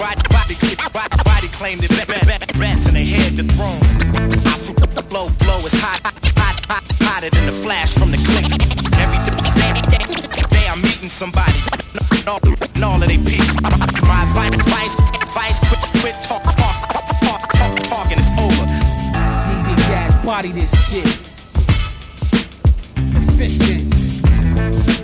Body, body, body, body claimed it best, and they head the thrones. I flow, blow is hot, hot, hot, hotter than the flash from the click. Every day, day I'm meeting somebody, and all, and all of they peeps. My advice, advice, advice, quit, quit talk, talk, talk, talk, talk, talking, it's over. DJ Jazz, body this shit. Efficient.